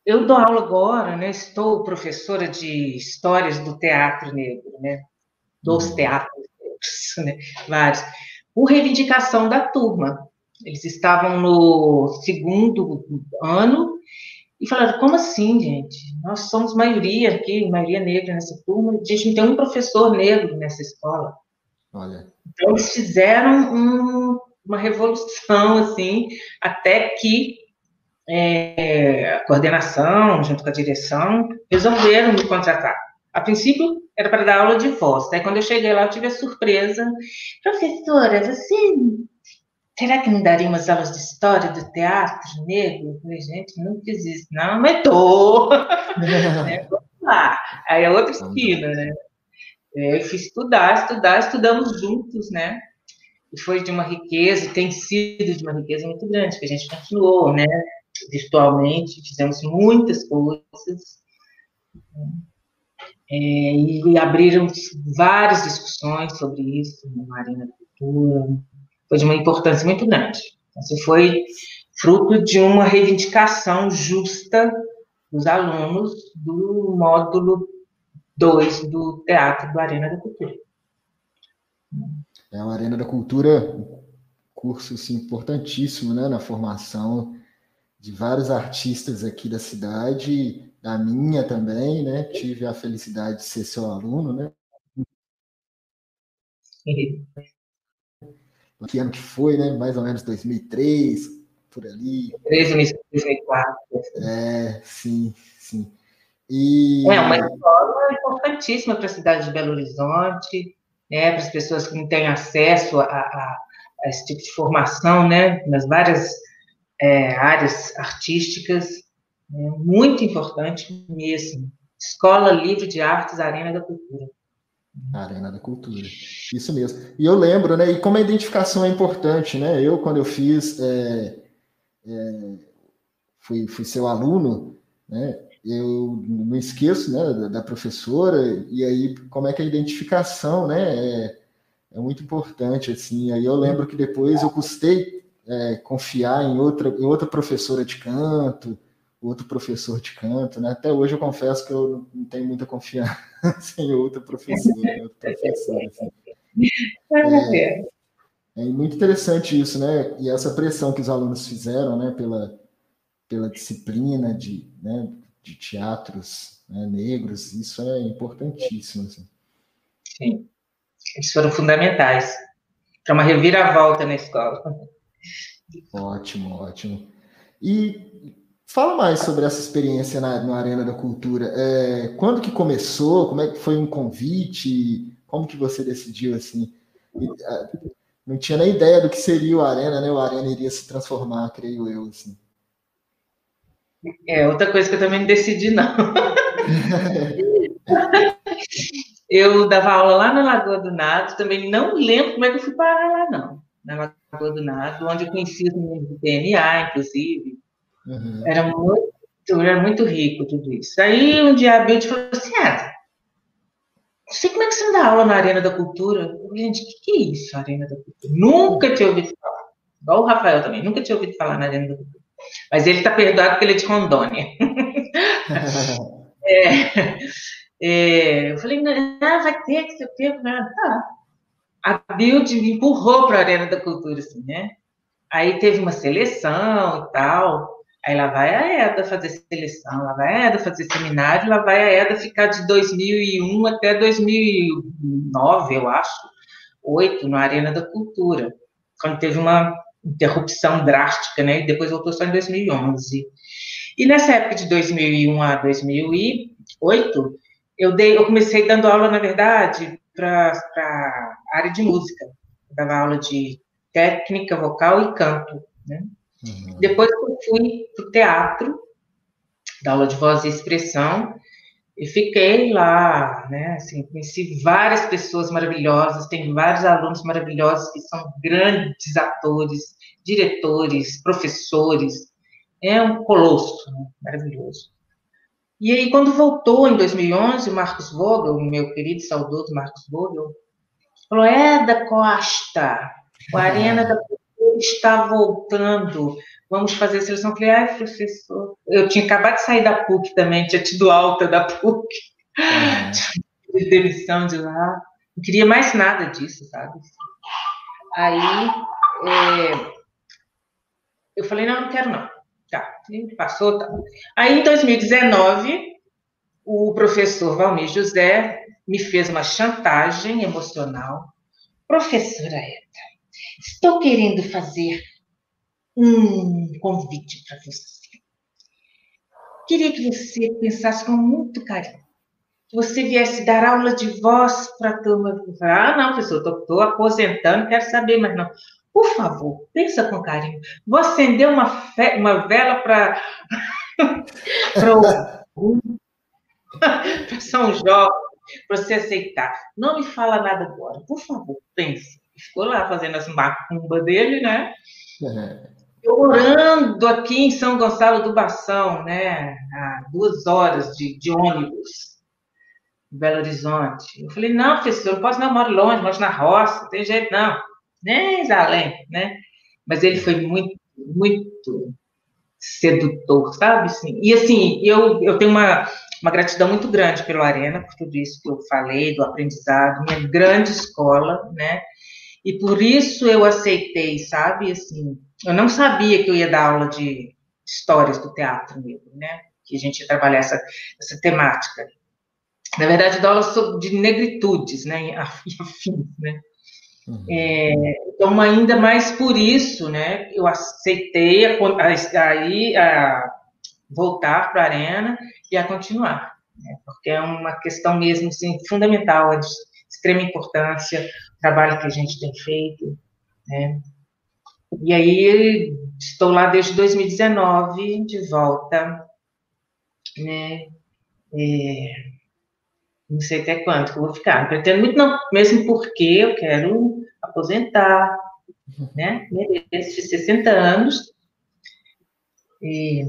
eu dou aula agora, né? Estou professora de histórias do teatro negro, né? Dos uhum. teatros negros, né? Vários. Por reivindicação da turma. Eles estavam no segundo ano e falaram, como assim, gente? Nós somos maioria aqui, maioria negra nessa turma, a gente não tem um professor negro nessa escola. Olha. Então, eles fizeram um, uma revolução, assim, até que é, a coordenação, junto com a direção, resolveram me contratar. A princípio, era para dar aula de voz. Daí, quando eu cheguei lá, eu tive a surpresa. Professora, você será que não daria umas aulas de história do teatro negro? Eu falei, gente, não fiz isso. Não, mas tô. é, vamos lá. Aí é outra esquina, né? É, eu fui estudar, estudar, estudamos juntos, né? E foi de uma riqueza, tem sido de uma riqueza muito grande, que a gente continuou, né? Virtualmente, fizemos muitas coisas. É, e, e abriram várias discussões sobre isso na Arena da Cultura, foi de uma importância muito grande. Isso foi fruto de uma reivindicação justa dos alunos do módulo 2 do Teatro do Arena da Cultura. É uma Arena da Cultura, um curso assim, importantíssimo né, na formação de vários artistas aqui da cidade, da minha também, né? Tive a felicidade de ser seu aluno, né? Que ano que foi, né? Mais ou menos 2003, por ali. 2004. É, sim, sim. E... É uma escola importantíssima para a cidade de Belo Horizonte, né, para as pessoas que não têm acesso a, a, a esse tipo de formação, né, nas várias é, áreas artísticas, né, muito importante mesmo. Escola Livre de Artes Arena da Cultura. Arena da Cultura. Isso mesmo. E eu lembro, né? E como a identificação é importante, né? Eu, quando eu fiz, é, é, fui, fui seu aluno, né? eu não esqueço, né, da, da, professora, e aí como é que a identificação, né, é, é, muito importante, assim, aí eu lembro que depois eu custei é, confiar em outra, em outra professora de canto, outro professor de canto, né, até hoje eu confesso que eu não tenho muita confiança em outra professora, outra professora, assim. É, é muito interessante isso, né, e essa pressão que os alunos fizeram, né, pela, pela disciplina de, né, de teatros né, negros, isso é importantíssimo. Assim. Sim, eles foram fundamentais para uma reviravolta na escola. Ótimo, ótimo. E fala mais sobre essa experiência na, na Arena da Cultura. É, quando que começou? Como é que foi um convite? Como que você decidiu assim? A, não tinha nem ideia do que seria o Arena, né? O Arena iria se transformar, creio eu, assim. É, outra coisa que eu também não decidi, não. eu dava aula lá na Lagoa do Nado, também não lembro como é que eu fui parar lá, não. Na Lagoa do Nado, onde eu conheci os meninos do PNA, inclusive. Uhum. Era muito, era muito rico tudo isso. Aí um dia a Bilde falou assim: ah, não sei como é que você dá aula na Arena da Cultura. Eu gente, o que, que é isso, Arena da Cultura? Nunca tinha ouvido falar. Igual o Rafael também, nunca tinha ouvido falar na Arena da Cultura. Mas ele está perdoado porque ele é de Rondônia. é, é, eu falei, ah, vai ter que ser o quê? Tá. A Build me empurrou para a Arena da Cultura, assim, né? Aí teve uma seleção e tal. Aí lá vai a EDA fazer seleção, lá vai a EDA fazer seminário, lá vai a EDA ficar de 2001 até 2009, eu acho, oito, na Arena da Cultura, quando teve uma interrupção drástica, né? E depois voltou só em 2011. E nessa época de 2001 a 2008, eu dei, eu comecei dando aula, na verdade, para a área de música. Eu dava aula de técnica vocal e canto, né? Uhum. Depois eu fui para o teatro, dar aula de voz e expressão, e fiquei lá, né? Assim, conheci várias pessoas maravilhosas, tem vários alunos maravilhosos que são grandes atores, diretores, professores. É um colosso, né? maravilhoso. E aí, quando voltou em 2011, o Marcos Vogel, o meu querido saudoso Marcos Vogel, falou: É da Costa, o Arena da está voltando vamos fazer a seleção. Eu falei, ai, professor, eu tinha acabado de sair da PUC também, tinha tido alta da PUC, uhum. de demissão de lá, não queria mais nada disso, sabe? Aí, é, eu falei, não, não quero não. Tá, passou, tá. Aí, em 2019, o professor Valmir José me fez uma chantagem emocional. Professora Eta, estou querendo fazer um convite para você. Queria que você pensasse com muito carinho. Que você viesse dar aula de voz para a turma. Ah, não, professor, estou aposentando, quero saber, mas não. Por favor, pensa com carinho. Vou acender uma, fe... uma vela para para São Jorge, para você aceitar. Não me fala nada agora, por favor, pense. Ficou lá fazendo as macumbas dele, né? É orando aqui em São Gonçalo do Bação, né, a duas horas de, de ônibus, em Belo Horizonte. Eu falei, não, professor, não posso não, eu moro longe, moro na roça, não tem jeito não, nem além, né? Mas ele foi muito, muito sedutor, sabe? Assim, e assim, eu, eu tenho uma, uma gratidão muito grande pelo Arena, por tudo isso que eu falei, do aprendizado, minha grande escola, né? E por isso eu aceitei, sabe? Assim, eu não sabia que eu ia dar aula de histórias do teatro mesmo, né? Que a gente ia trabalhar essa, essa temática. Na verdade, eu dou aula sobre, de negritudes, né? E afins, né? Uhum. É, então, ainda mais por isso, né? Eu aceitei a, a, a voltar para a arena e a continuar, né? porque é uma questão mesmo assim, fundamental, de extrema importância trabalho que a gente tem feito, né? E aí estou lá desde 2019 de volta, né? É, não sei até quanto que eu vou ficar. Não pretendo muito não, mesmo porque eu quero aposentar, né? Mereço de 60 anos. E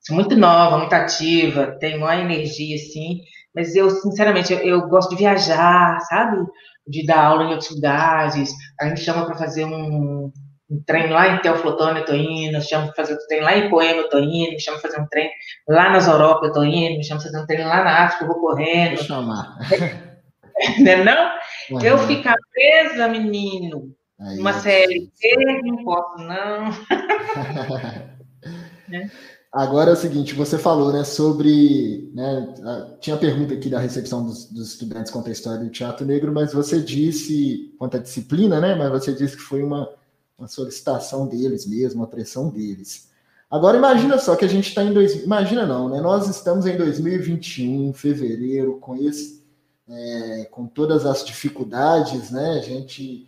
sou muito nova, muito ativa, tenho maior energia, assim, mas eu, sinceramente, eu, eu gosto de viajar, sabe? De dar aula em outros lugares, aí me chama para fazer um, um trem lá em Teoflotone, eu tô indo, chama para fazer um trem lá em Poema, eu tô indo, me chama para fazer um trem lá nas Europa, eu tô indo, me chama para fazer um trem lá na África, eu vou correndo. Vou chamar. não, não? Uhum. Eu ficar presa, menino, Aí, uma CLT, não posso, não. é. Agora é o seguinte, você falou, né, sobre, né, tinha pergunta aqui da recepção dos, dos, estudantes contra a história do teatro negro, mas você disse, quanto à disciplina, né, mas você disse que foi uma, uma solicitação deles mesmo, uma pressão deles. Agora imagina só que a gente está em dois, imagina não, né, nós estamos em 2021, fevereiro, com esse, é, com todas as dificuldades, né, a gente,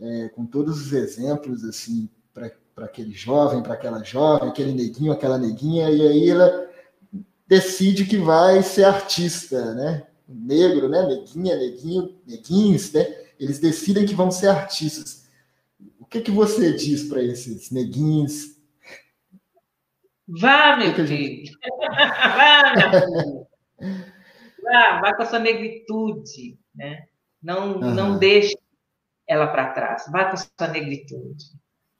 é, com todos os exemplos, assim, para para aquele jovem, para aquela jovem, aquele neguinho, aquela neguinha, e aí ela decide que vai ser artista, né? Negro, né? Neguinha, neguinho, neguinhos, né? Eles decidem que vão ser artistas. O que, que você diz para esses neguinhos? Vá, meu filho. Gente... vá, meu filho. Vá, vá com a sua negritude, né? Não, uhum. não deixe ela para trás. Vá com a sua negritude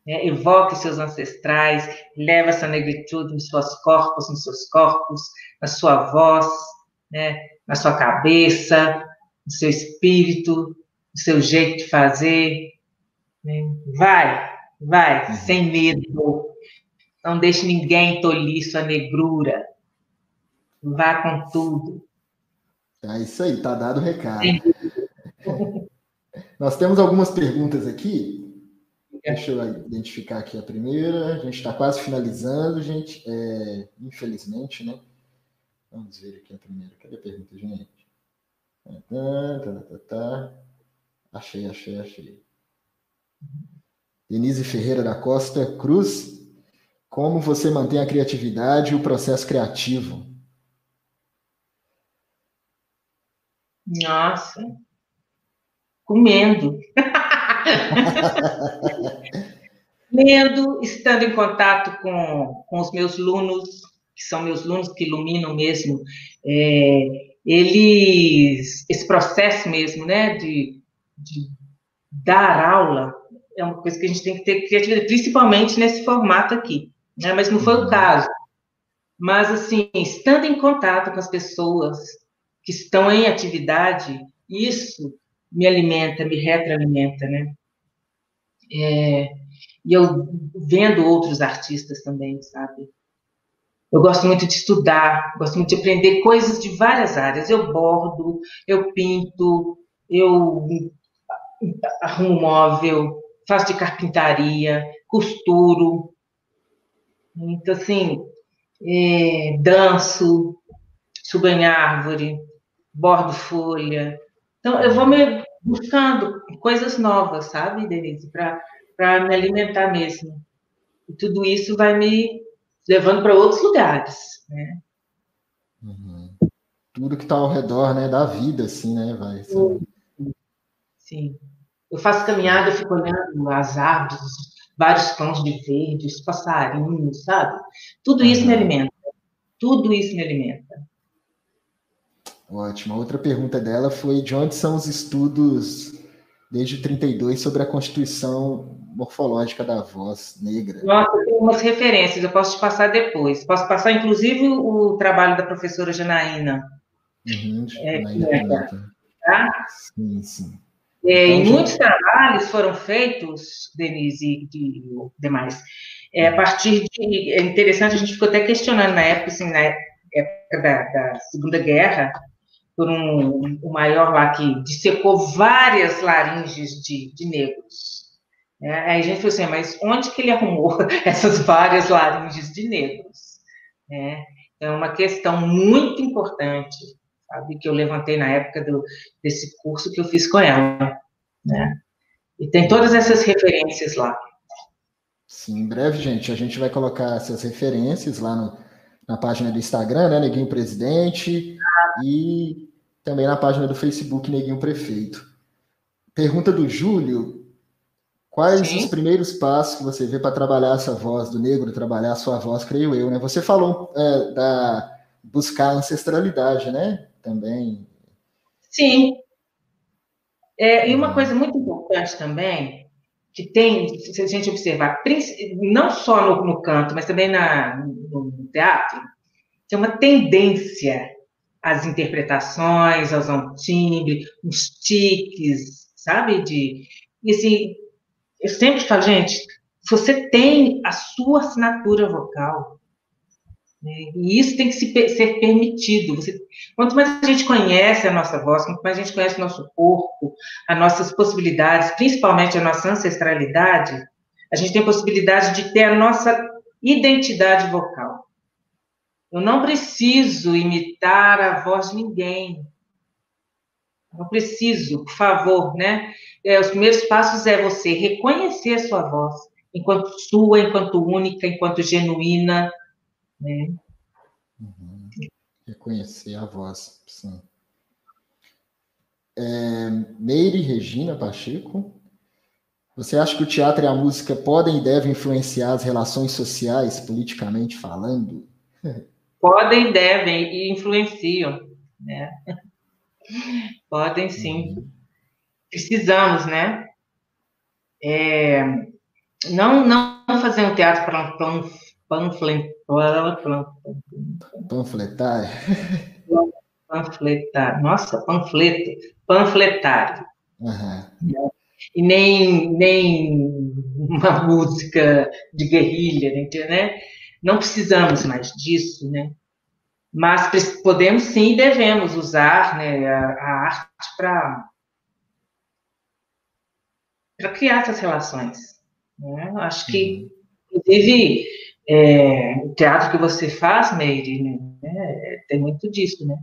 né? evoque seus ancestrais, leva essa negritude nos seus corpos, nos seus corpos, na sua voz, né? na sua cabeça, no seu espírito, no seu jeito de fazer. Né? Vai, vai, uhum. sem medo. Não deixe ninguém tolir sua negrura. Vá com tudo. É isso aí, tá dado o recado. Nós temos algumas perguntas aqui. Deixa eu identificar aqui a primeira. A gente está quase finalizando, gente. É, infelizmente, né? Vamos ver aqui a primeira. Cadê a pergunta, gente? Tá, tá, tá, tá. Achei, achei, achei. Denise Ferreira da Costa Cruz. Como você mantém a criatividade e o processo criativo? Nossa, comendo. Lendo, estando em contato com, com os meus alunos, que são meus alunos que iluminam mesmo, é, eles, esse processo mesmo, né, de, de dar aula, é uma coisa que a gente tem que ter criatividade, principalmente nesse formato aqui, né, mas não foi o uhum. caso. Mas, assim, estando em contato com as pessoas que estão em atividade, isso me alimenta, me retroalimenta, né? É, e eu vendo outros artistas também, sabe? Eu gosto muito de estudar, gosto muito de aprender coisas de várias áreas. Eu bordo, eu pinto, eu arrumo móvel, faço de carpintaria, costuro. Então, assim, é, danço, subo em árvore, bordo folha. Então, eu vou me buscando coisas novas, sabe, Denise, para me alimentar mesmo. E tudo isso vai me levando para outros lugares, né? Uhum. Tudo que está ao redor, né, da vida, assim, né, vai. Sim. Eu faço caminhada, eu fico olhando as árvores, vários tons de verde, os passarinhos, sabe? Tudo isso uhum. me alimenta. Tudo isso me alimenta. Ótimo. Outra pergunta dela foi de onde são os estudos desde 32 sobre a constituição morfológica da voz negra? Nossa, eu tenho umas referências, eu posso te passar depois. Posso passar, inclusive, o trabalho da professora Janaína. Uhum, é, é, tá? Sim, sim. É, então, muitos já... trabalhos foram feitos, Denise e de, demais, é, a partir de. É interessante, a gente ficou até questionando na época, assim, na época da, da Segunda Guerra, por um, o maior lá que dissecou várias laringes de, de negros. É, aí a gente falou assim, mas onde que ele arrumou essas várias laringes de negros? É, é uma questão muito importante, sabe, que eu levantei na época do, desse curso que eu fiz com ela, né? E tem todas essas referências lá. Sim, em breve, gente, a gente vai colocar essas referências lá no, na página do Instagram, né, Neguinho Presidente, e também na página do Facebook Neguinho Prefeito. Pergunta do Júlio: Quais Sim. os primeiros passos que você vê para trabalhar essa voz do negro, trabalhar a sua voz, creio eu, né? Você falou é, da buscar ancestralidade, né? Também. Sim. É, e uma uhum. coisa muito importante também, que tem, se a gente observar, não só no, no canto, mas também na, no, no teatro, tem uma tendência às interpretações, aos timbre, os tiques, sabe? De, e assim, eu sempre falo, gente, você tem a sua assinatura vocal, e isso tem que se, ser permitido. Você, quanto mais a gente conhece a nossa voz, quanto mais a gente conhece o nosso corpo, as nossas possibilidades, principalmente a nossa ancestralidade, a gente tem possibilidade de ter a nossa identidade vocal. Eu não preciso imitar a voz de ninguém. Não preciso, por favor, né? É, os primeiros passos é você reconhecer a sua voz enquanto sua, enquanto única, enquanto genuína, né? Uhum. Reconhecer a voz, sim. É, Meire Regina Pacheco, você acha que o teatro e a música podem e devem influenciar as relações sociais, politicamente falando? Podem, devem e influenciam, né? Podem sim. Uhum. Precisamos, né? É, não, não fazer um teatro para um panflet, panfletário. Panfletário. Nossa, panfleto. Panfletário. Uhum. E nem, nem uma música de guerrilha, né? Não precisamos mais disso, né? Mas podemos sim e devemos usar né, a, a arte para criar essas relações. Né? Acho que, uhum. inclusive, é, o teatro que você faz, Meire, né, tem muito disso, né?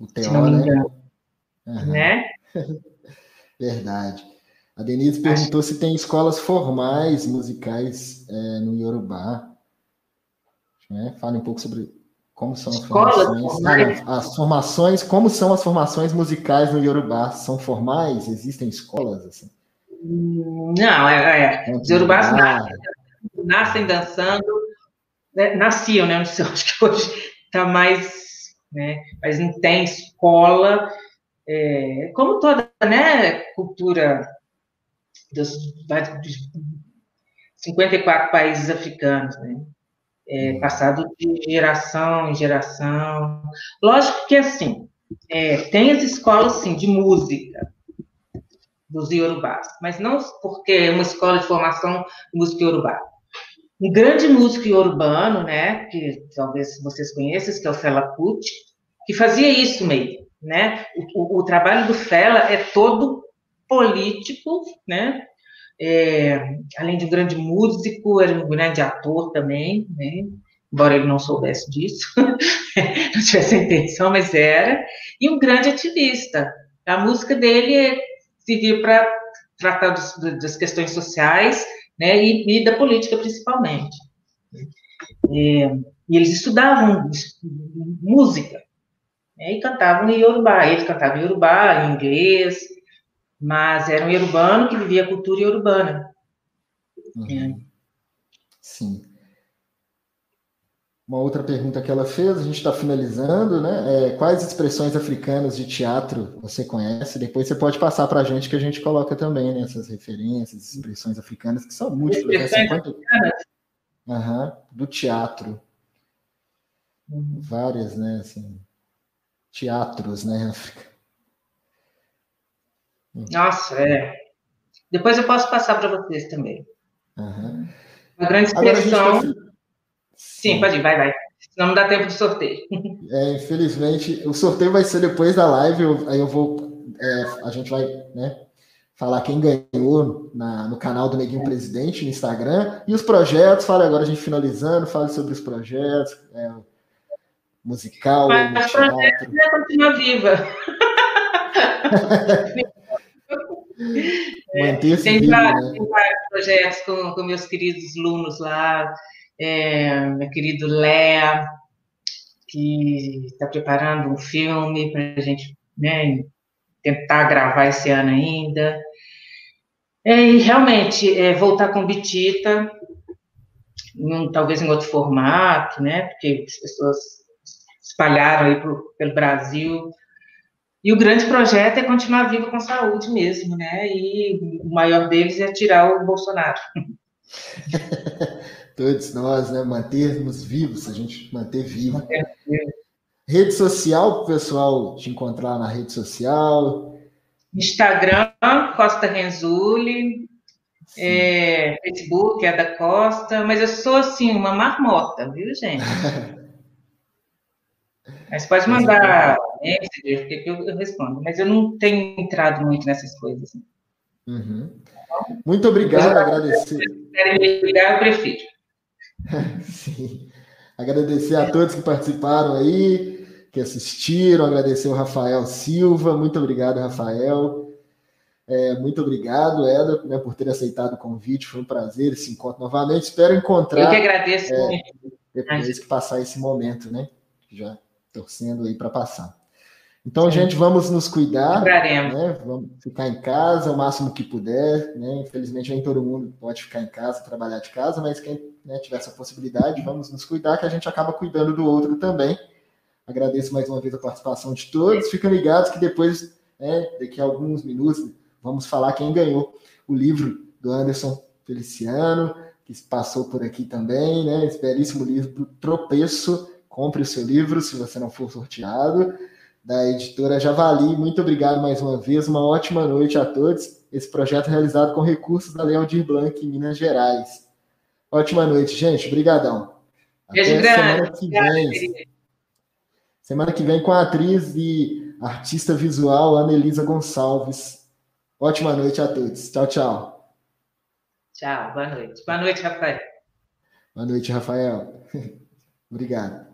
O teor, Se não me né? engano. Uhum. Né? Verdade. A Denise perguntou Acho... se tem escolas formais musicais é, no Yorubá. Né? Fale um pouco sobre como são as formações? Ah, as formações, como são as formações musicais no Yorubá? São formais? Existem escolas assim? Não, é, é. os Yorubás nascem, dançando, né? nasciam, né? Não sei, acho que hoje está mais, né? Mas não tem escola, é, como toda, né? Cultura dos, dos 54 países africanos, né? é, passado de geração em geração. Lógico que, assim, é, tem as escolas, sim, de música dos iorubás, mas não porque é uma escola de formação de música iorubá. Um grande músico iorubano, né, que talvez vocês conheçam, que é o Fela Kuti, que fazia isso meio, né? O, o, o trabalho do Fela é todo político, né? É, além de um grande músico, era um grande ator também, né? embora ele não soubesse disso, não tivesse intenção, mas era, e um grande ativista. A música dele servia para tratar dos, das questões sociais né, e, e da política, principalmente. É, e eles estudavam música né, e cantavam em Yorubá. Ele cantava em Yorubá, em inglês, mas era um iorubano que vivia a cultura iorubana. Uhum. É. Sim. Uma outra pergunta que ela fez, a gente está finalizando, né? É, quais expressões africanas de teatro você conhece? Depois você pode passar para a gente que a gente coloca também né, essas referências, expressões africanas, que são múltiplas. Né? 50... Uhum, do teatro. Várias, né? Assim, teatros, né, África? Nossa, é. Depois eu posso passar para vocês também. Uhum. Uma grande expressão. Sim, pode ir, vai, vai. Senão não dá tempo de sorteio. É, infelizmente, o sorteio vai ser depois da live. Eu, aí eu vou. É, a gente vai né, falar quem ganhou na, no canal do Neguinho Presidente no Instagram. E os projetos, fala agora a gente finalizando, fale sobre os projetos. É, musical, Mas o projeto é continuar viva. Manter-se tem, vários, né? tem vários projetos com, com meus queridos alunos lá, é, meu querido Léa, que está preparando um filme para a gente né, tentar gravar esse ano ainda. É, e realmente, é, voltar com Bitita, talvez em outro formato, né? Porque as pessoas espalharam aí pro, pelo Brasil. E o grande projeto é continuar vivo com saúde mesmo, né? E o maior deles é tirar o Bolsonaro. Todos nós, né? Mantermos vivos, a gente manter vivo. Manter vivo. Rede social, para o pessoal te encontrar na rede social. Instagram, Costa Renzulli. É, Facebook é da Costa, mas eu sou assim, uma marmota, viu, gente? mas pode mandar Messenger, que eu, eu respondo, mas eu não tenho entrado muito nessas coisas. Uhum. Muito obrigado, agradecer. Se me ligar, eu prefiro. Sim. Agradecer a todos que participaram aí, que assistiram, agradecer o Rafael Silva, muito obrigado, Rafael. É, muito obrigado, Eda, né, por ter aceitado o convite, foi um prazer esse encontro novamente. Espero encontrar. Eu que agradeço. É, depois que passar esse momento, né? Já torcendo aí para passar. Então, Sim. gente, vamos nos cuidar. Né? Vamos ficar em casa o máximo que puder. Né? Infelizmente, nem todo mundo pode ficar em casa, trabalhar de casa, mas quem né, tiver essa possibilidade, vamos nos cuidar, que a gente acaba cuidando do outro também. Agradeço mais uma vez a participação de todos. Fiquem ligados que depois, né, daqui a alguns minutos, vamos falar quem ganhou o livro do Anderson Feliciano, que passou por aqui também, né? Esse belíssimo livro Tropeço. Compre o seu livro se você não for sorteado da editora Javali. Muito obrigado mais uma vez, uma ótima noite a todos. Esse projeto é realizado com recursos da Lei Aldir Blanc em Minas Gerais. Ótima noite, gente. Obrigadão. Até semana que vem. Semana que vem com a atriz e artista visual Anelisa Gonçalves. Ótima noite a todos. Tchau, tchau. Tchau, boa noite. Boa noite, Rafael. Boa noite, Rafael. Obrigado.